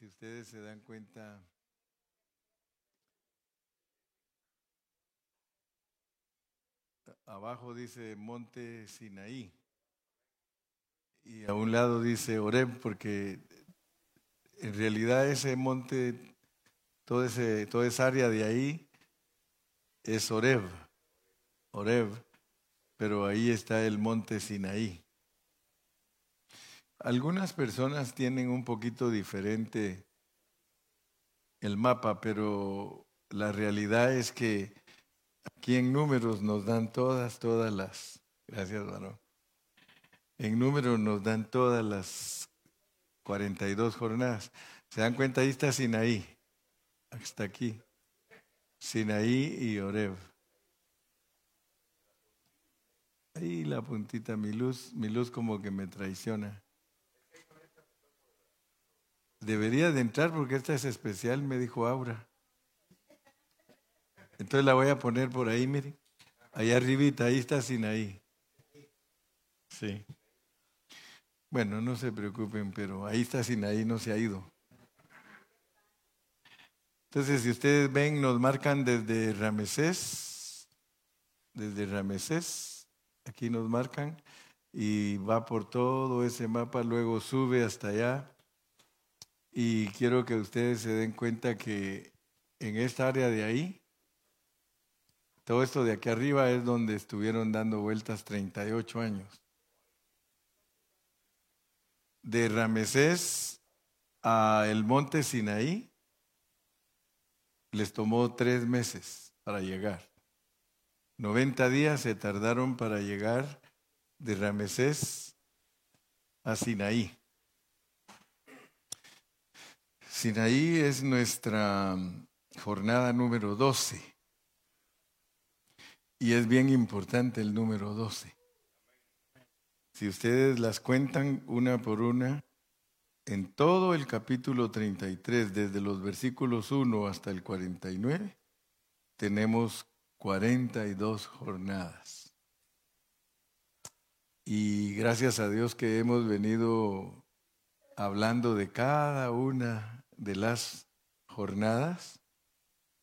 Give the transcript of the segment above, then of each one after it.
Si ustedes se dan cuenta, abajo dice Monte Sinaí y a un lado dice Oreb, porque en realidad ese monte, todo ese, toda esa área de ahí es Oreb, Oreb, pero ahí está el monte Sinaí. Algunas personas tienen un poquito diferente el mapa, pero la realidad es que aquí en números nos dan todas, todas las, gracias varón, en números nos dan todas las 42 jornadas. ¿Se dan cuenta? Ahí está Sinaí, hasta aquí. Sinaí y Oreb. Ahí la puntita, mi luz, mi luz como que me traiciona. Debería de entrar porque esta es especial, me dijo Aura. Entonces la voy a poner por ahí, miren. Allá arribita, ahí está Sinaí. Sí. Bueno, no se preocupen, pero ahí está Sinaí, no se ha ido. Entonces, si ustedes ven, nos marcan desde Ramesés, desde Ramesés, aquí nos marcan, y va por todo ese mapa, luego sube hasta allá, y quiero que ustedes se den cuenta que en esta área de ahí, todo esto de aquí arriba es donde estuvieron dando vueltas 38 años. De Ramesés a el monte Sinaí les tomó tres meses para llegar. 90 días se tardaron para llegar de Ramesés a Sinaí. Sinaí es nuestra jornada número 12. Y es bien importante el número 12. Si ustedes las cuentan una por una, en todo el capítulo 33, desde los versículos 1 hasta el 49, tenemos 42 jornadas. Y gracias a Dios que hemos venido hablando de cada una de las jornadas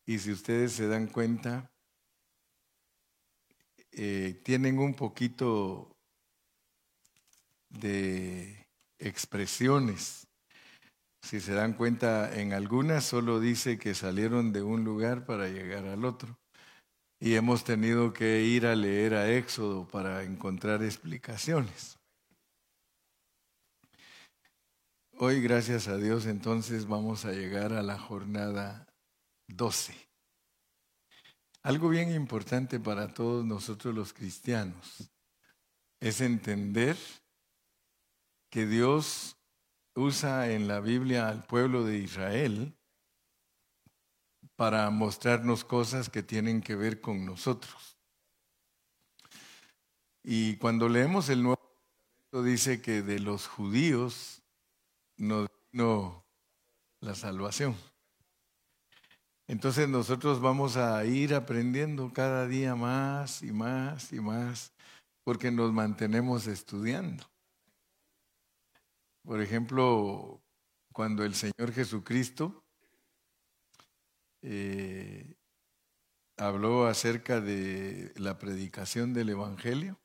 y si ustedes se dan cuenta, eh, tienen un poquito de expresiones. Si se dan cuenta, en algunas solo dice que salieron de un lugar para llegar al otro. Y hemos tenido que ir a leer a Éxodo para encontrar explicaciones. Hoy, gracias a Dios, entonces vamos a llegar a la jornada 12. Algo bien importante para todos nosotros los cristianos es entender que Dios usa en la Biblia al pueblo de Israel para mostrarnos cosas que tienen que ver con nosotros. Y cuando leemos el Nuevo Testamento dice que de los judíos nos vino la salvación. Entonces nosotros vamos a ir aprendiendo cada día más y más y más porque nos mantenemos estudiando. Por ejemplo, cuando el Señor Jesucristo eh, habló acerca de la predicación del Evangelio,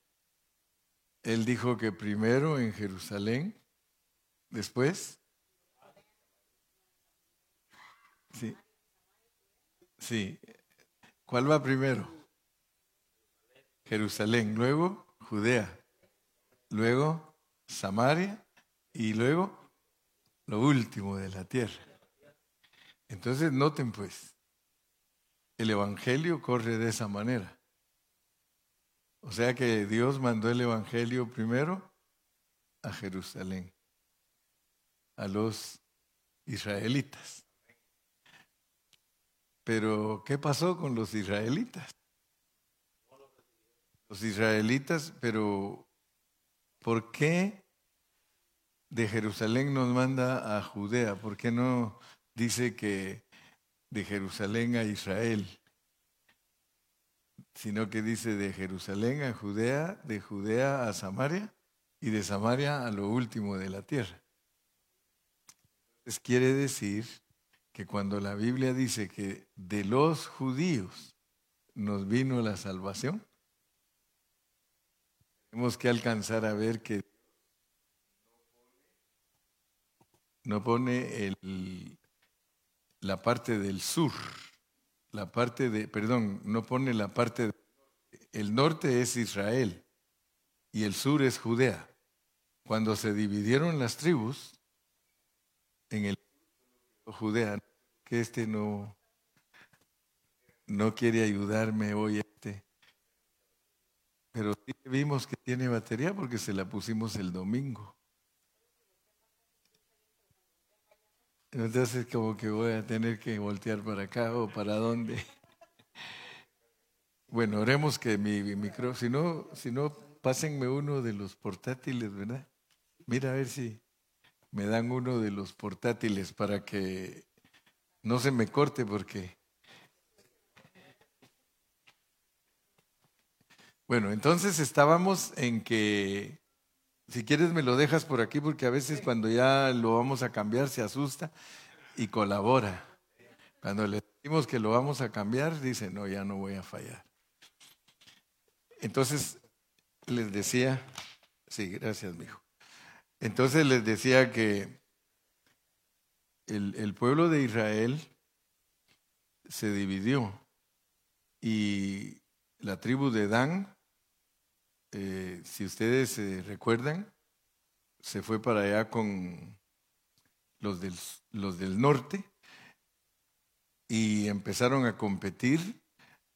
Él dijo que primero en Jerusalén Después. Sí. Sí. ¿Cuál va primero? Jerusalén, luego Judea, luego Samaria y luego lo último de la tierra. Entonces noten pues, el Evangelio corre de esa manera. O sea que Dios mandó el Evangelio primero a Jerusalén a los israelitas. Pero, ¿qué pasó con los israelitas? Los israelitas, pero ¿por qué de Jerusalén nos manda a Judea? ¿Por qué no dice que de Jerusalén a Israel? Sino que dice de Jerusalén a Judea, de Judea a Samaria y de Samaria a lo último de la tierra. Quiere decir que cuando la Biblia dice que de los judíos nos vino la salvación, tenemos que alcanzar a ver que no pone el, la parte del sur, la parte de, perdón, no pone la parte, de, el norte es Israel y el sur es Judea. Cuando se dividieron las tribus, en el Judea, que este no, no quiere ayudarme hoy este. Pero sí vimos que tiene batería porque se la pusimos el domingo. Entonces como que voy a tener que voltear para acá o para dónde. Bueno, oremos que mi, micrófono, si no, si no, pásenme uno de los portátiles, ¿verdad? Mira a ver si me dan uno de los portátiles para que no se me corte porque... Bueno, entonces estábamos en que, si quieres me lo dejas por aquí porque a veces cuando ya lo vamos a cambiar se asusta y colabora. Cuando le decimos que lo vamos a cambiar, dice, no, ya no voy a fallar. Entonces les decía, sí, gracias, mijo. Entonces les decía que el, pueblo de Israel se dividió y la tribu de Dan, eh, si ustedes se recuerdan, se fue para allá con los del, los del norte y empezaron a competir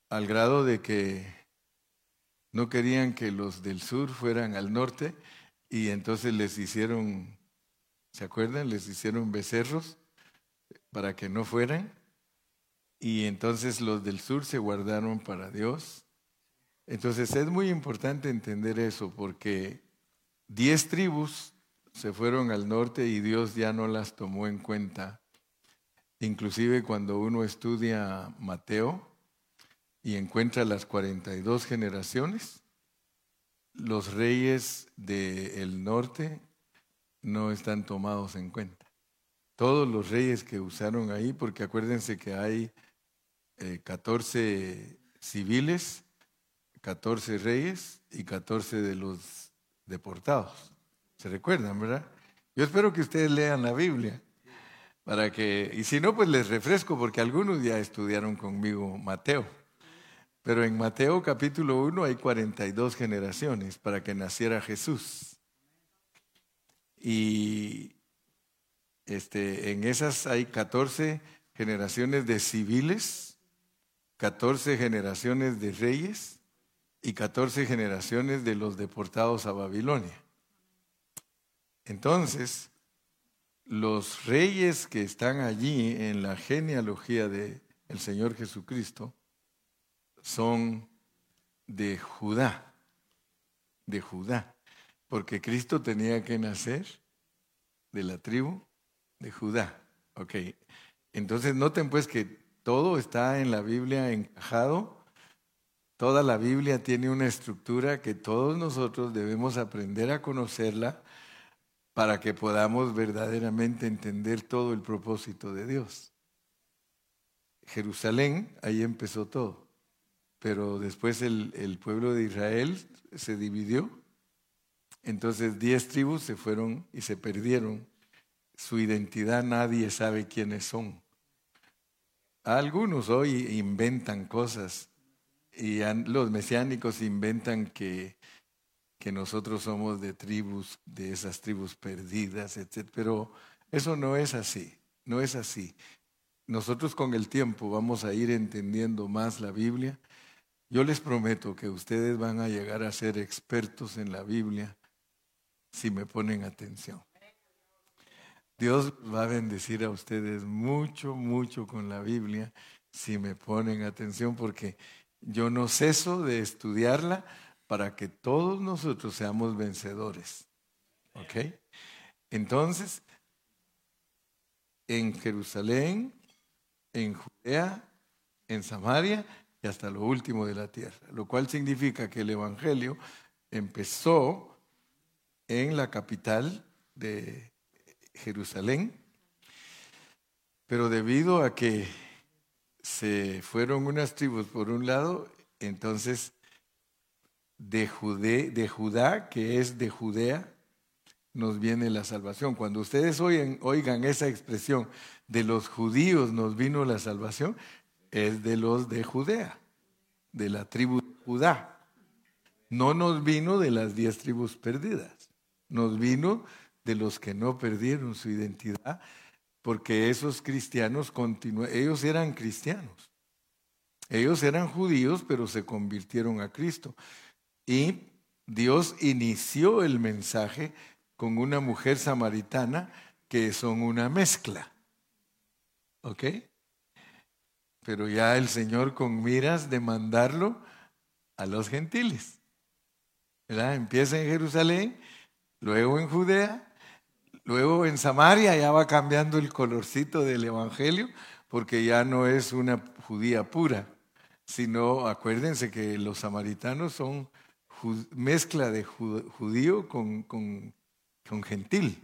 al grado de que no querían que los del sur fueran al norte y entonces les hicieron, ¿se acuerdan? Les hicieron becerros para que no fueran. Y entonces los del sur se guardaron para Dios. Entonces es muy importante entender eso porque diez tribus se fueron al norte y Dios ya no las tomó en cuenta. Inclusive cuando uno estudia Mateo y encuentra las 42 generaciones, los reyes del norte no están tomados en cuenta. Todos los reyes que usaron ahí, porque acuérdense que hay 14 eh, civiles, 14 reyes y 14 de los deportados. ¿Se recuerdan, verdad? Yo espero que ustedes lean la Biblia para que, y si no, pues les refresco porque algunos ya estudiaron conmigo Mateo. Pero en Mateo capítulo 1 hay 42 generaciones para que naciera Jesús. Y este, en esas hay 14 generaciones de civiles, 14 generaciones de reyes y 14 generaciones de los deportados a Babilonia. Entonces, los reyes que están allí en la genealogía del el Señor Jesucristo, son de Judá, de Judá, porque Cristo tenía que nacer de la tribu de Judá. Ok, entonces noten pues que todo está en la Biblia encajado, toda la Biblia tiene una estructura que todos nosotros debemos aprender a conocerla para que podamos verdaderamente entender todo el propósito de Dios. Jerusalén, ahí empezó todo pero después el, pueblo de Israel se dividió. Entonces diez tribus se fueron y se perdieron. Su identidad nadie sabe quiénes son. Algunos hoy inventan cosas y los mesiánicos inventan que, que nosotros somos de tribus, de esas tribus perdidas, etc. Pero eso no es así, no es así. Nosotros con el tiempo vamos a ir entendiendo más la Biblia yo les prometo que ustedes van a llegar a ser expertos en la Biblia si me ponen atención. Dios va a bendecir a ustedes mucho, mucho con la Biblia si me ponen atención porque yo no ceso de estudiarla para que todos nosotros seamos vencedores. ¿Ok? Entonces, en Jerusalén, en Judea, en Samaria hasta lo último de la tierra, lo cual significa que el Evangelio empezó en la capital de Jerusalén Pero debido a que se fueron unas tribus por un lado, entonces de, de Judá, que es de Judea, nos viene la salvación. Cuando ustedes oigan, oigan esa expresión, de los judíos nos vino la salvación, es de los de Judea, de la tribu de Judá. No nos vino de las diez tribus perdidas, nos vino de los que no perdieron su identidad, porque esos cristianos continuaron, ellos eran cristianos. Ellos eran judíos, pero se convirtieron a Cristo. Y Dios inició el mensaje con una mujer samaritana que son una mezcla. ¿Ok? Pero ya el Señor con miras de mandarlo a los gentiles. ¿Verdad? Empieza en Jerusalén, luego en Judea, luego en Samaria ya va cambiando el colorcito del Evangelio porque ya no es una judía pura, sino acuérdense que los samaritanos son mezcla de judío con, con, con gentil.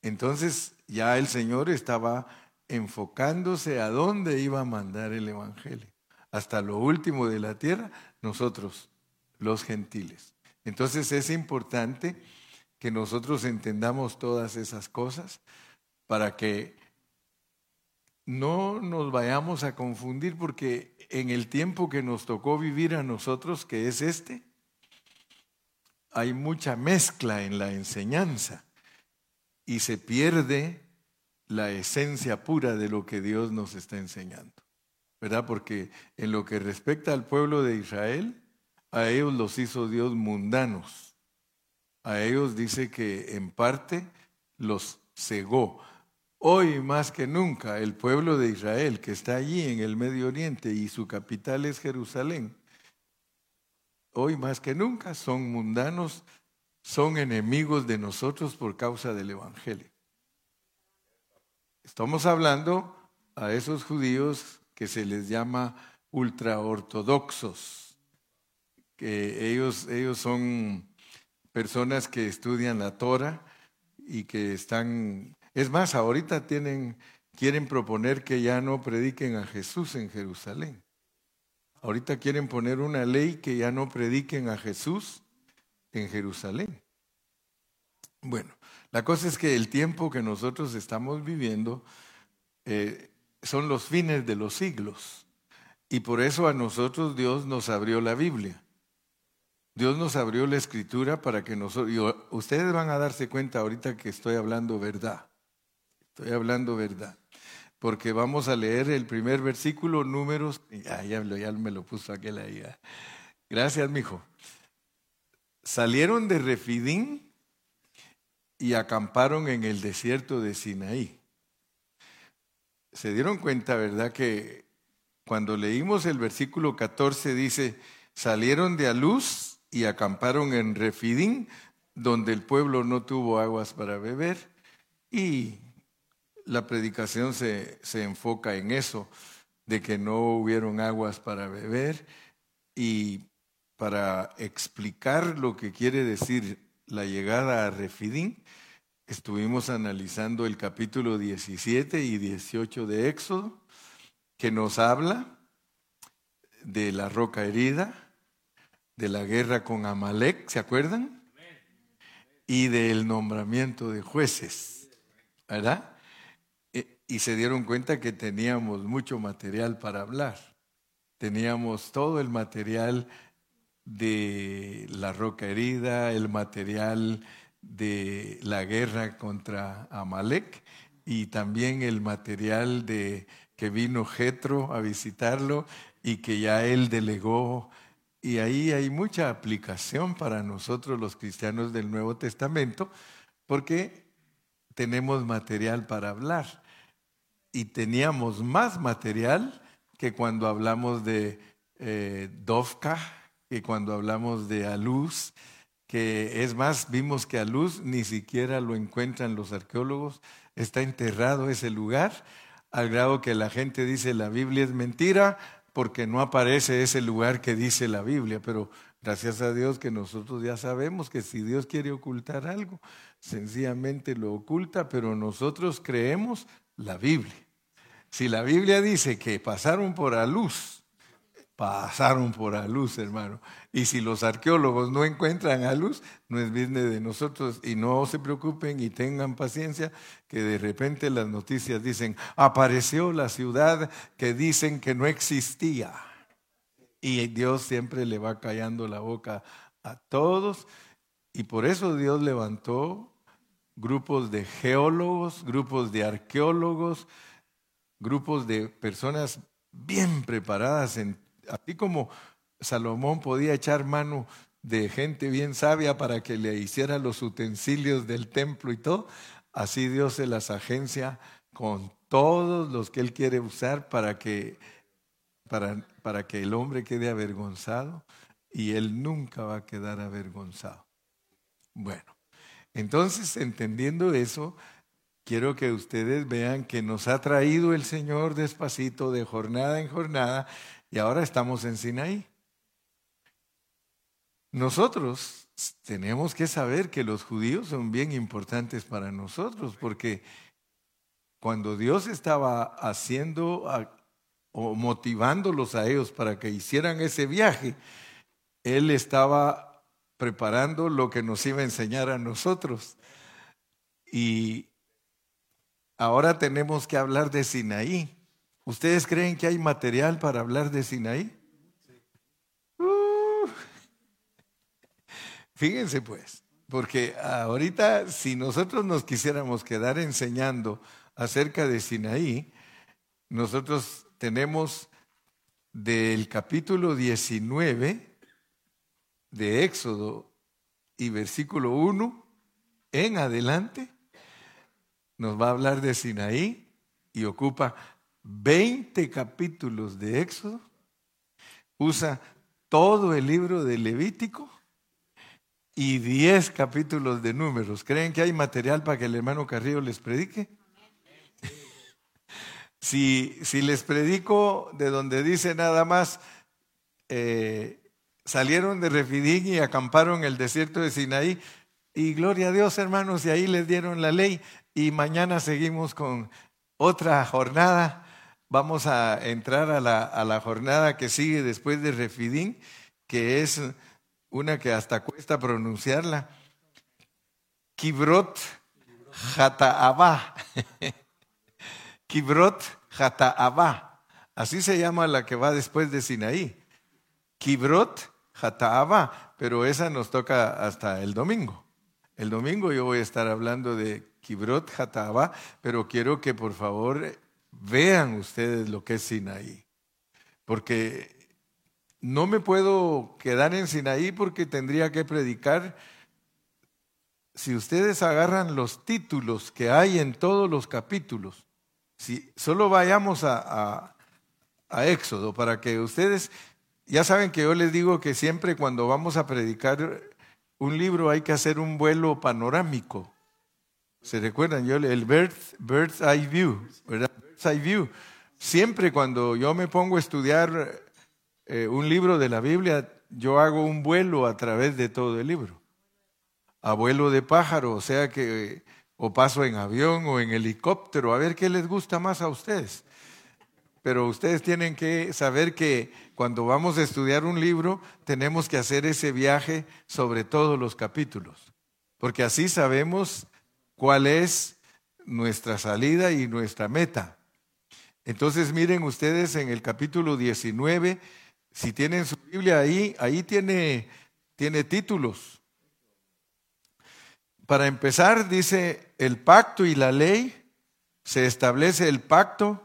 Entonces ya el Señor estaba enfocándose a dónde iba a mandar el Evangelio. Hasta lo último de la tierra, nosotros, los gentiles. Entonces es importante que nosotros entendamos todas esas cosas para que no nos vayamos a confundir porque en el tiempo que nos tocó vivir a nosotros, que es este, hay mucha mezcla en la enseñanza y se pierde la esencia pura de lo que Dios nos está enseñando. ¿Verdad? Porque en lo que respecta al pueblo de Israel, a ellos los hizo Dios mundanos. A ellos dice que en parte los cegó. Hoy más que nunca el pueblo de Israel que está allí en el Medio Oriente y su capital es Jerusalén, hoy más que nunca son mundanos, son enemigos de nosotros por causa del Evangelio. Estamos hablando a esos judíos que se les llama ultraortodoxos, que ellos, ellos son personas que estudian la Torah y que están, es más, ahorita tienen, quieren proponer que ya no prediquen a Jesús en Jerusalén. Ahorita quieren poner una ley que ya no prediquen a Jesús en Jerusalén. Bueno, la cosa es que el tiempo que nosotros estamos viviendo eh, son los fines de los siglos. Y por eso a nosotros Dios nos abrió la Biblia. Dios nos abrió la escritura para que nosotros... ustedes van a darse cuenta ahorita que estoy hablando verdad. Estoy hablando verdad porque vamos a leer el primer versículo, números. Ah, ya, ya me lo puso aquel ahí. Ah. Gracias, mijo. Salieron de Refidín y acamparon en el desierto de Sinaí. Se dieron cuenta, ¿verdad? Que cuando leímos el versículo 14 dice, salieron de Aluz y acamparon en Refidín, donde el pueblo no tuvo aguas para beber. Y la predicación se, enfoca en eso, de que no hubieron aguas para beber y para explicar lo que quiere decir la llegada a Refidín, estuvimos analizando el capítulo 17 y 18 de Éxodo, que nos habla de la roca herida, de la guerra con Amalek, ¿se acuerdan? Y del nombramiento de jueces, ¿verdad? y se dieron cuenta que teníamos mucho material para hablar. Teníamos todo el material de la roca herida, el material de la guerra contra Amalek y también el material de que vino Jetro a visitarlo y que ya él delegó. Y ahí hay mucha aplicación para nosotros los cristianos del Nuevo Testamento porque tenemos material para hablar y teníamos más material que cuando hablamos de eh, Dovka, que cuando hablamos de Aluz, que es más, vimos que Aluz ni siquiera lo encuentran los arqueólogos, está enterrado ese lugar, al grado que la gente dice la Biblia es mentira porque no aparece ese lugar que dice la Biblia, pero gracias a Dios que nosotros ya sabemos que si Dios quiere ocultar algo, sencillamente lo oculta, pero nosotros creemos la Biblia. si la Biblia dice que pasaron por la luz, pasaron por la luz, hermano. Y si los arqueólogos no encuentran a luz, no es business de nosotros. Y no se preocupen y tengan paciencia, que de repente las noticias dicen, apareció la ciudad que dicen que no existía. Y Dios siempre le va callando la boca a todos. Y por eso Dios levantó grupos de geólogos, grupos de arqueólogos, grupos de personas bien preparadas, en, así como Salomón podía echar mano de gente bien sabia para que le hiciera los utensilios del templo y todo, así Dios se las agencia con todos los que Él quiere usar para que, para, para que el hombre quede avergonzado y Él nunca va a quedar avergonzado. Bueno, entonces entendiendo eso, quiero que ustedes vean que nos ha traído el Señor despacito de jornada en jornada y ahora estamos en Sinaí. Nosotros tenemos que saber que los judíos son bien importantes para nosotros, porque cuando Dios estaba haciendo o motivándolos a ellos para que hicieran ese viaje, Él estaba preparando lo que nos iba a enseñar a nosotros. Y ahora tenemos que hablar de Sinaí. ¿Ustedes creen que hay material para hablar de Sinaí? Fíjense pues, porque ahorita si nosotros nos quisiéramos quedar enseñando acerca de Sinaí, nosotros tenemos del capítulo 19 de Éxodo y versículo 1 en adelante, nos va a hablar de Sinaí y ocupa 20 capítulos de Éxodo, usa todo el libro de Levítico y 10 capítulos de números. ¿Creen que hay material para que el hermano Carrillo les predique? si, si les predico de donde dice nada más, eh, salieron de Refidín y acamparon en el desierto de Sinaí, y gloria a Dios hermanos, y ahí les dieron la ley, y mañana seguimos con otra jornada. Vamos a entrar a la, a la jornada que sigue después de Refidín, que es una que hasta cuesta pronunciarla. Kibrot Jataabá. Kibrot Jataabá. Así se llama la que va después de Sinaí. Kibrot Jataabá. Pero esa nos toca hasta el domingo. El domingo yo voy a estar hablando de Kibrot Jataabá, pero quiero que por favor vean ustedes lo que es Sinaí. Porque no me puedo quedar en Sinaí porque tendría que predicar. Si ustedes agarran los títulos que hay en todos los capítulos, si solo vayamos a, a Éxodo para que ustedes, ya saben que yo les digo que siempre cuando vamos a predicar un libro hay que hacer un vuelo panorámico. ¿Se recuerdan? Yo el bird's, eye view, ¿verdad? Bird's eye view. Siempre cuando yo me pongo a estudiar eh, un libro de la Biblia, yo hago un vuelo a través de todo el libro. A vuelo de pájaro, o sea que o paso en avión o en helicóptero, a ver qué les gusta más a ustedes. Pero ustedes tienen que saber que cuando vamos a estudiar un libro, tenemos que hacer ese viaje sobre todos los capítulos, porque así sabemos cuál es nuestra salida y nuestra meta. Entonces miren ustedes en el capítulo 19 si tienen su Biblia ahí, ahí tiene, tiene títulos. Para empezar, dice el pacto y la ley, se establece el pacto,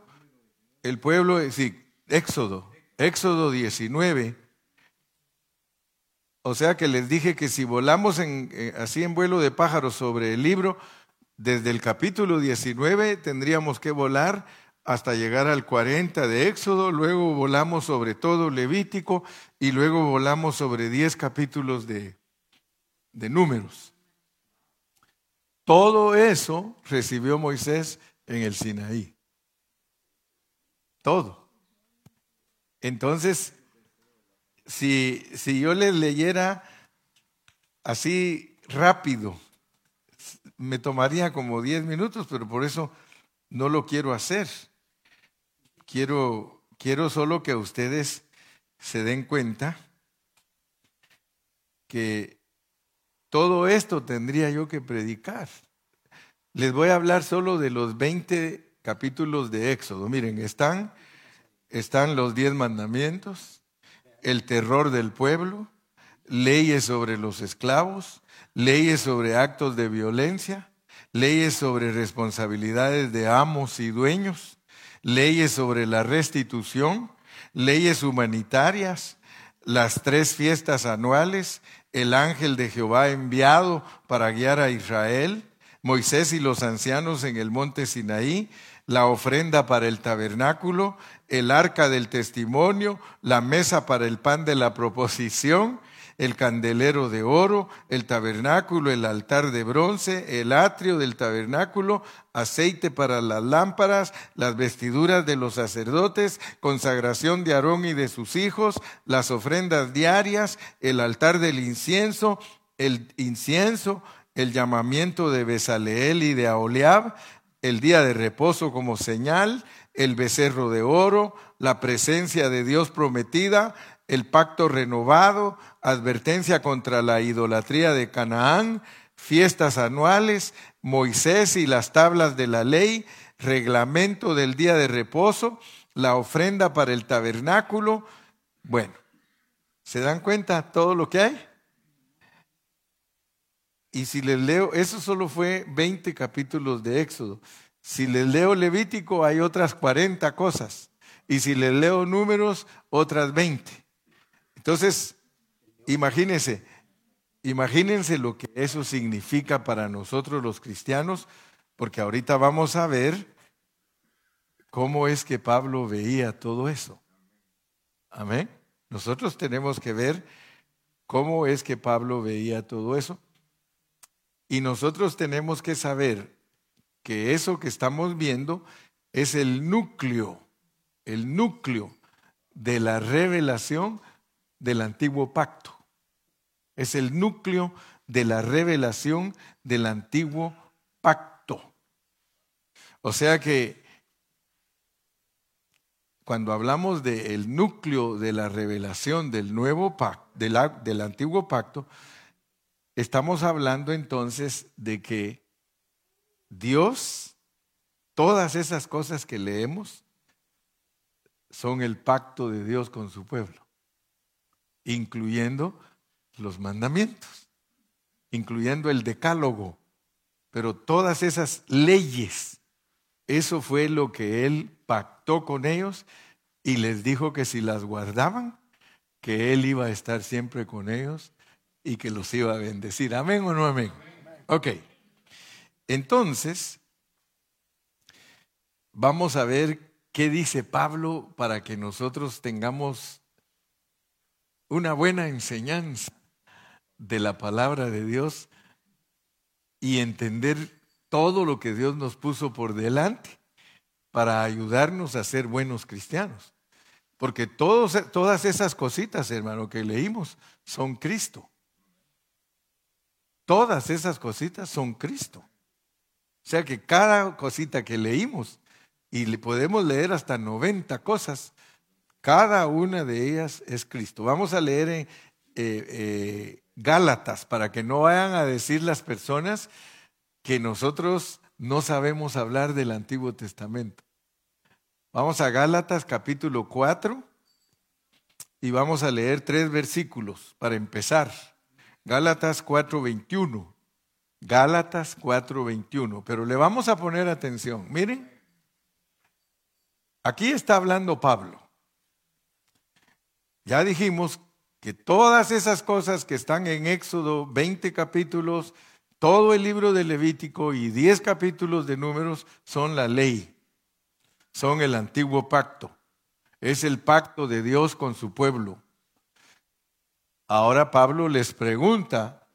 el pueblo, sí, Éxodo, Éxodo 19. O sea que les dije que si volamos en, eh, así en vuelo de pájaros sobre el libro, desde el capítulo 19 tendríamos que volar hasta llegar al 40 de Éxodo, luego volamos sobre todo Levítico y luego volamos sobre 10 capítulos de, de números. Todo eso recibió Moisés en el Sinaí. Todo. Entonces, si, si yo les leyera así rápido, me tomaría como 10 minutos, pero por eso no lo quiero hacer. Quiero, quiero solo que ustedes se den cuenta que todo esto tendría yo que predicar. Les voy a hablar solo de los 20 capítulos de Éxodo. Miren, están, están los 10 mandamientos, el terror del pueblo, leyes sobre los esclavos, leyes sobre actos de violencia, leyes sobre responsabilidades de amos y dueños, leyes sobre la restitución, leyes humanitarias, las tres fiestas anuales, el ángel de Jehová enviado para guiar a Israel, Moisés y los ancianos en el monte Sinaí, la ofrenda para el tabernáculo, el arca del testimonio, la mesa para el pan de la proposición, el candelero de oro, el tabernáculo, el altar de bronce, el atrio del tabernáculo, aceite para las lámparas, las vestiduras de los sacerdotes, consagración de Aarón y de sus hijos, las ofrendas diarias, el altar del incienso, el incienso, el llamamiento de Besaleel y de Aoliab, el día de reposo como señal, el becerro de oro, la presencia de Dios prometida, el pacto renovado, advertencia contra la idolatría de Canaán, fiestas anuales, Moisés y las tablas de la ley, reglamento del día de reposo, la ofrenda para el tabernáculo. Bueno, ¿se dan cuenta todo lo que hay? Y si les leo, eso solo fue 20 capítulos de Éxodo. Si les leo Levítico hay otras 40 cosas. Y si les leo números, otras 20. Entonces, imagínense, imagínense lo que eso significa para nosotros los cristianos, porque ahorita vamos a ver cómo es que Pablo veía todo eso. Amén. Nosotros tenemos que ver cómo es que Pablo veía todo eso. Y nosotros tenemos que saber que eso que estamos viendo es el núcleo, el núcleo de la revelación del antiguo pacto. Es el núcleo de la revelación del antiguo pacto. O sea que cuando hablamos del núcleo de la revelación del nuevo pacto, del, del antiguo pacto, estamos hablando entonces de que Dios, todas esas cosas que leemos, son el pacto de Dios con su pueblo incluyendo los mandamientos, incluyendo el decálogo, pero todas esas leyes, eso fue lo que él pactó con ellos y les dijo que si las guardaban, que él iba a estar siempre con ellos y que los iba a bendecir. Amén o no amén. Ok. Entonces, vamos a ver qué dice Pablo para que nosotros tengamos una buena enseñanza de la palabra de Dios y entender todo lo que Dios nos puso por delante para ayudarnos a ser buenos cristianos. Porque todas esas cositas, hermano, que leímos son Cristo. Todas esas cositas son Cristo. O sea que cada cosita que leímos, y le podemos leer hasta 90 cosas, cada una de ellas es Cristo. Vamos a leer en eh, eh, Gálatas para que no vayan a decir las personas que nosotros no sabemos hablar del Antiguo Testamento. Vamos a Gálatas capítulo 4 y vamos a leer tres versículos para empezar. Gálatas 4:21. Gálatas 4:21. Pero le vamos a poner atención. Miren, aquí está hablando Pablo. Ya dijimos que todas esas cosas que están en Éxodo, 20 capítulos, todo el libro de Levítico y 10 capítulos de números son la ley, son el antiguo pacto, es el pacto de Dios con su pueblo. Ahora Pablo les pregunta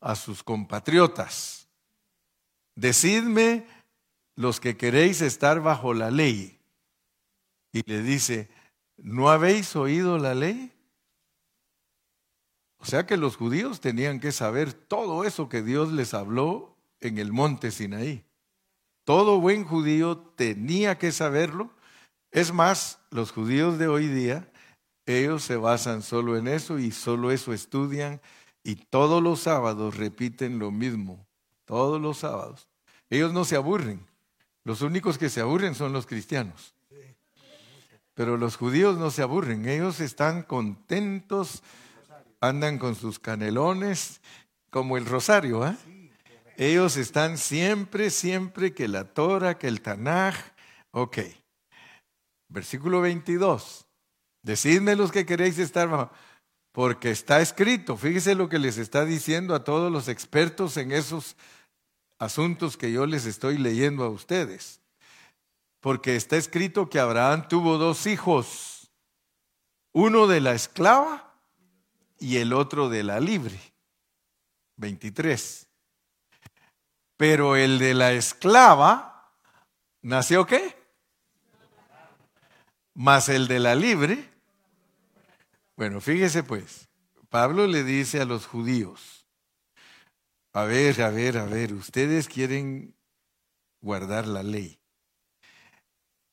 a sus compatriotas, decidme los que queréis estar bajo la ley. Y le dice, ¿no habéis oído la ley? O sea que los judíos tenían que saber todo eso que Dios les habló en el monte Sinaí. Todo buen judío tenía que saberlo Es más, los judíos de hoy día, ellos se basan solo en eso y solo eso estudian y todos los sábados repiten lo mismo, todos los sábados. Ellos no se aburren, los únicos que se aburren son los cristianos. Pero los judíos no se aburren, ellos están contentos, andan con sus canelones, como el rosario, ¿ah? Ellos están siempre, siempre que la Torah, que el Tanaj. Ok. Versículo 22. Decidme los que queréis estar bajo. Porque está escrito, fíjese lo que les está diciendo a todos los expertos en esos asuntos que yo les estoy leyendo a ustedes. Porque está escrito que Abraham tuvo dos hijos, uno de la esclava y el otro de la libre. 23. Pero el de la esclava, ¿nació qué? Más el de la libre. Bueno, fíjese pues, Pablo le dice a los judíos, a ver, a ver, a ver, ustedes quieren guardar la ley.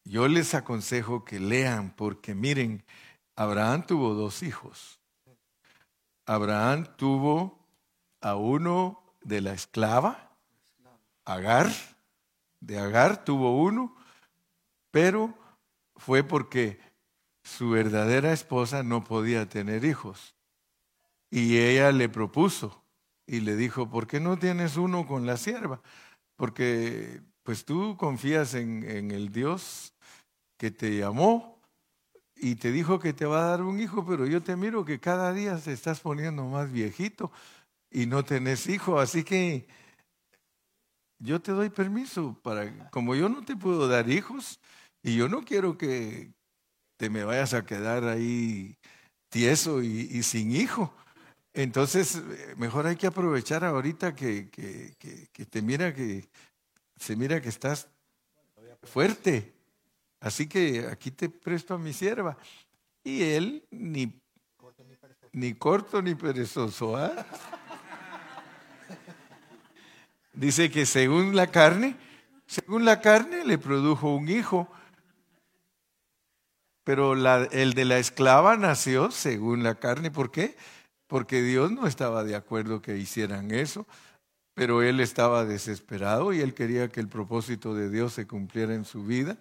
Yo les aconsejo que lean porque miren, Abraham tuvo dos hijos. Abraham tuvo a uno de la esclava Agar, de Agar tuvo uno, pero fue porque su verdadera esposa no podía tener hijos. Y ella le propuso y le dijo, ¿por qué no tienes uno con la sierva? Porque pues tú confías en, en el Dios que te llamó y te dijo que te va a dar un hijo, pero yo te miro que cada día te estás poniendo más viejito y no tenés hijo, así que yo te doy permiso para, como yo no te puedo dar hijos y yo no quiero que te me vayas a quedar ahí tieso y, sin hijo. Entonces, mejor hay que aprovechar ahorita que, que, que, te mira que se mira que estás fuerte. Así que aquí te presto a mi sierva. Y él ni, ni corto ni perezoso. ¿ah? Dice que según la carne, según la carne le produjo un hijo, pero el de la esclava nació según la carne. ¿Por qué? Porque Dios no estaba de acuerdo que hicieran eso, pero él estaba desesperado y él quería que el propósito de Dios se cumpliera en su vida.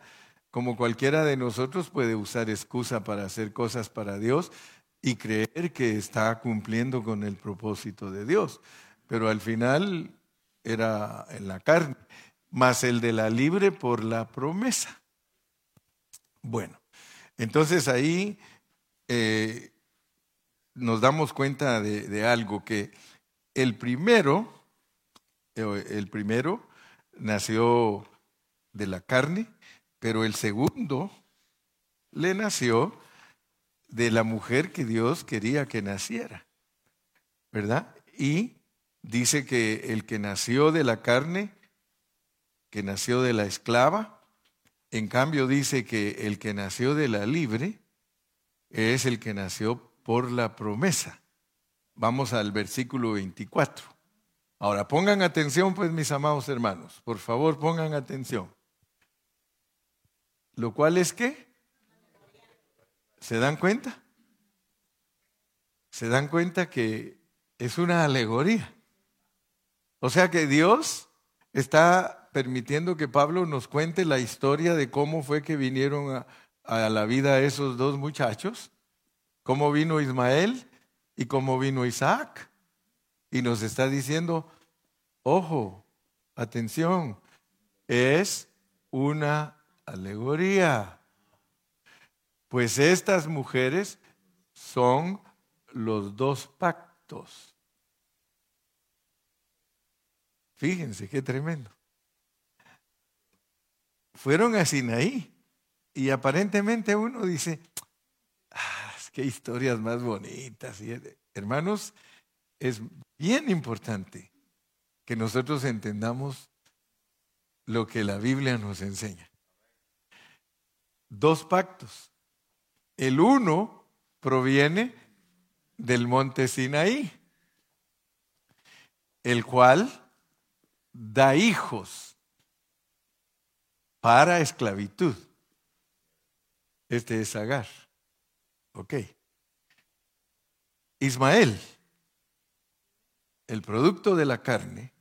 Como cualquiera de nosotros puede usar excusa para hacer cosas para Dios y creer que está cumpliendo con el propósito de Dios. Pero al final era en la carne, más el de la libre por la promesa. Bueno, entonces ahí eh, nos damos cuenta de, algo, que el primero, eh, el primero nació de la carne, pero el segundo le nació de la mujer que Dios quería que naciera, ¿verdad? Y dice que el que nació de la carne, que nació de la esclava, en cambio dice que el que nació de la libre es el que nació por la promesa. Vamos al versículo 24. Ahora pongan atención pues mis amados hermanos, por favor pongan atención. Lo cual es que, ¿se dan cuenta? ¿Se dan cuenta que es una alegoría? O sea que Dios está permitiendo que Pablo nos cuente la historia de cómo fue que vinieron a, la vida esos dos muchachos, cómo vino Ismael y cómo vino Isaac. Y nos está diciendo, ojo, atención, es una alegoría. Pues estas mujeres son los dos pactos. Fíjense qué tremendo. Fueron a Sinaí y aparentemente uno dice, ah, qué historias más bonitas. hermanos, es bien importante que nosotros entendamos lo que la Biblia nos enseña. Dos pactos. El uno proviene del monte Sinaí, el cual da hijos para esclavitud. Este es Agar. Ok. Ismael, el producto de la carne,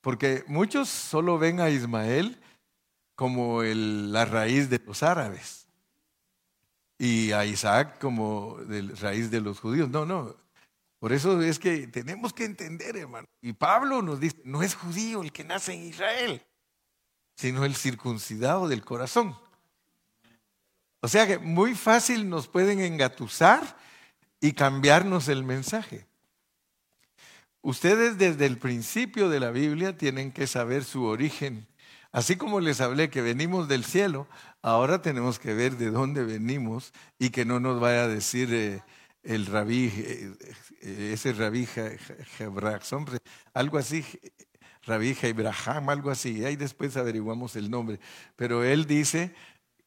porque muchos solo ven a Ismael como la raíz de los árabes y a Isaac como la raíz de los judíos. No, no. Por eso es que tenemos que entender, hermano. Y Pablo nos dice, no es judío el que nace en Israel, sino el circuncidado del corazón. O sea que muy fácil nos pueden engatusar y cambiarnos el mensaje. Ustedes desde el principio de la Biblia tienen que saber su origen. Así como les hablé que venimos del cielo, ahora tenemos que ver de dónde venimos y que no nos vaya a decir eh, el rabí, ese rabí hombre, algo así, rabí Abraham, algo así. Ahí después averiguamos el nombre. Pero él dice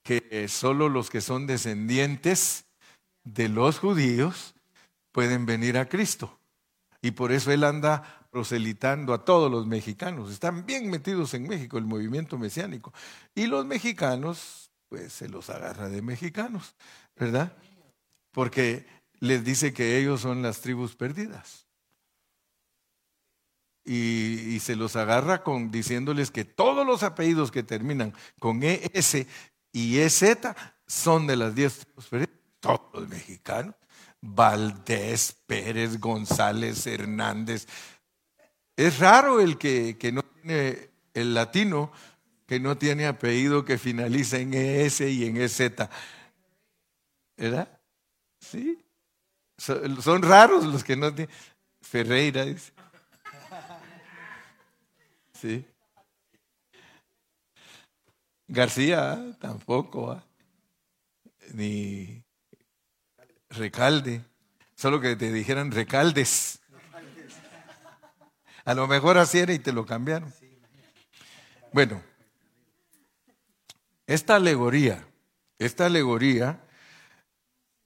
que solo los que son descendientes de los judíos pueden venir a Cristo. Y por eso él anda proselitando a todos los mexicanos. Están bien metidos en México, el movimiento mesiánico. Y los mexicanos, pues se los agarra de mexicanos, ¿verdad? Porque les dice que ellos son las tribus perdidas. Y, se los agarra con diciéndoles que todos los apellidos que terminan con ES y EZ son de las diez tribus perdidas. Todos los mexicanos. Valdés, Pérez, González, Hernández. Es raro el que, no tiene el latino, que no tiene apellido que finaliza en ES y en EZ. ¿Verdad? Sí. Son, raros los que no tienen. Ferreira dice. Sí. García tampoco. ¿ah? Ni recalde. Solo que te dijeran recaldes. A lo mejor así era y te lo cambiaron. Bueno, esta alegoría, esta alegoría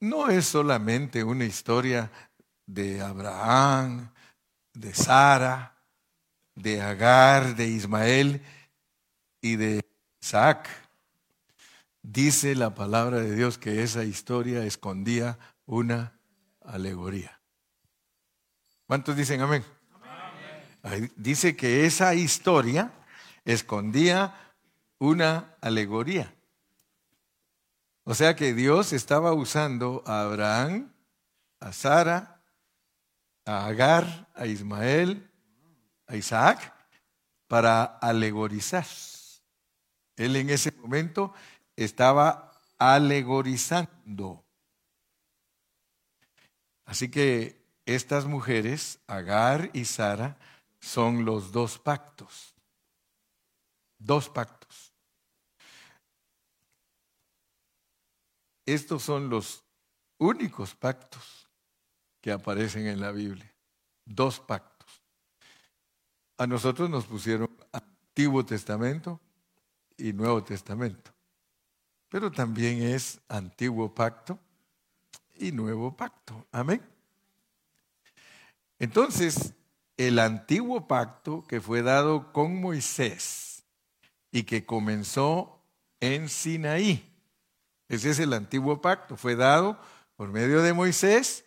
no es solamente una historia de Abraham, de Sara, de Agar, de Ismael y de Isaac. Dice la palabra de Dios que esa historia escondía una alegoría. ¿Cuántos dicen amén? Dice que esa historia escondía una alegoría. O sea que Dios estaba usando a Abraham, a Sara, a Agar, a Ismael, a Isaac, para alegorizar. Él en ese momento estaba alegorizando. Así que estas mujeres, Agar y Sara, son los dos pactos. Dos pactos. Estos son los únicos pactos que aparecen en la Biblia. Dos pactos. A nosotros nos pusieron Antiguo Testamento y Nuevo Testamento. Pero también es Antiguo Pacto y nuevo pacto. Amén. Entonces, el antiguo pacto que fue dado con Moisés y que comenzó en Sinaí. Ese es el antiguo pacto. Fue dado por medio de Moisés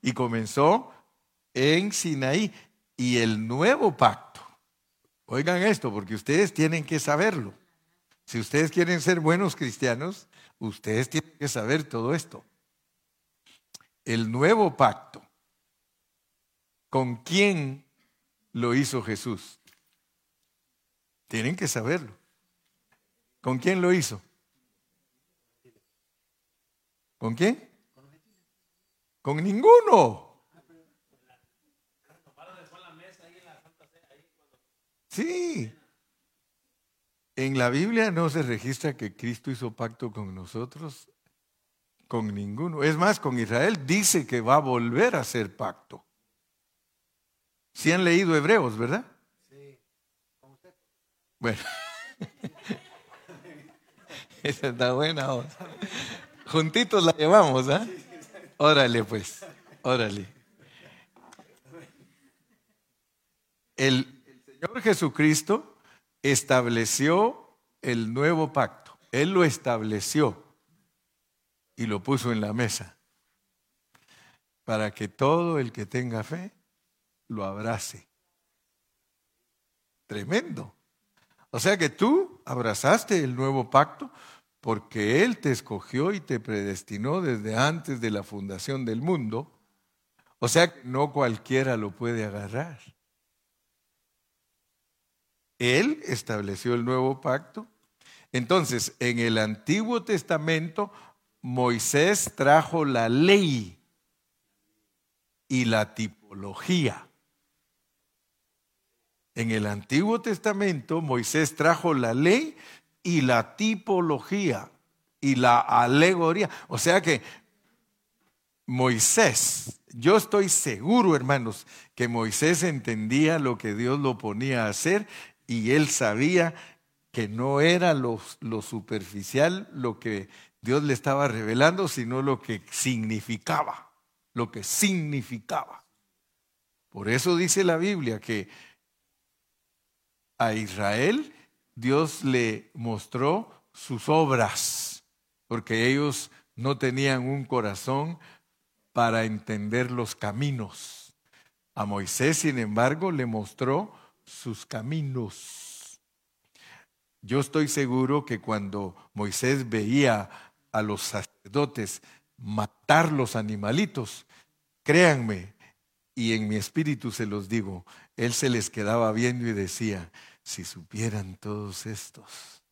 y comenzó en Sinaí. Y el nuevo pacto. Oigan esto, porque ustedes tienen que saberlo. Si ustedes quieren ser buenos cristianos, ustedes tienen que saber todo esto el nuevo pacto, ¿con quién lo hizo Jesús? Tienen que saberlo. ¿Con quién lo hizo? ¿Con quién? Con ninguno. Sí. En la Biblia no se registra que Cristo hizo pacto con nosotros con ninguno. Es más, con Israel dice que va a volver a hacer pacto. Si han leído Hebreos, ¿verdad? Sí. Bueno. Esa está buena. Juntitos la llevamos, ¿ah? Órale, pues. Órale. El, el Señor Jesucristo estableció el nuevo pacto. Él lo estableció y lo puso en la mesa para que todo el que tenga fe lo abrace. Tremendo. O sea que tú abrazaste el nuevo pacto porque Él te escogió y te predestinó desde antes de la fundación del mundo. O sea que no cualquiera lo puede agarrar. Él estableció el nuevo pacto. Entonces, en el Antiguo Testamento, Moisés trajo la ley y la tipología. En el Antiguo Testamento Moisés trajo la ley y la tipología y la alegoría. O sea que Moisés, yo estoy seguro, hermanos, que Moisés entendía lo que Dios lo ponía a hacer y él sabía que no era lo, lo superficial lo que Dios le estaba revelando, sino lo que significaba, lo que significaba. Por eso dice la Biblia que a Israel, Dios le mostró sus obras, porque ellos no tenían un corazón para entender los caminos. A Moisés, sin embargo, le mostró sus caminos. Yo estoy seguro que cuando Moisés veía a los sacerdotes matar los animalitos, créanme, y en mi espíritu se los digo, él se les quedaba viendo y decía, si supieran todos estos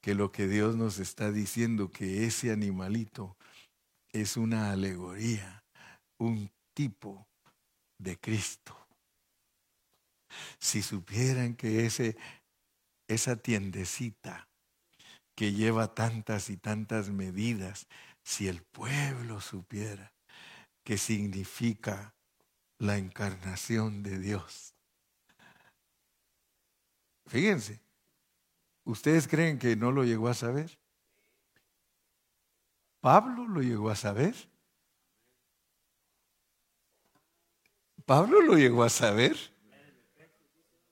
que lo que Dios nos está diciendo, que ese animalito es una alegoría, un tipo de Cristo. Si supieran que ese, esa tiendecita que lleva tantas y tantas medidas, si el pueblo supiera qué significa la encarnación de Dios, Fíjense, ¿ustedes creen que no lo llegó a saber? Pablo lo llegó a saber. Pablo lo llegó a saber.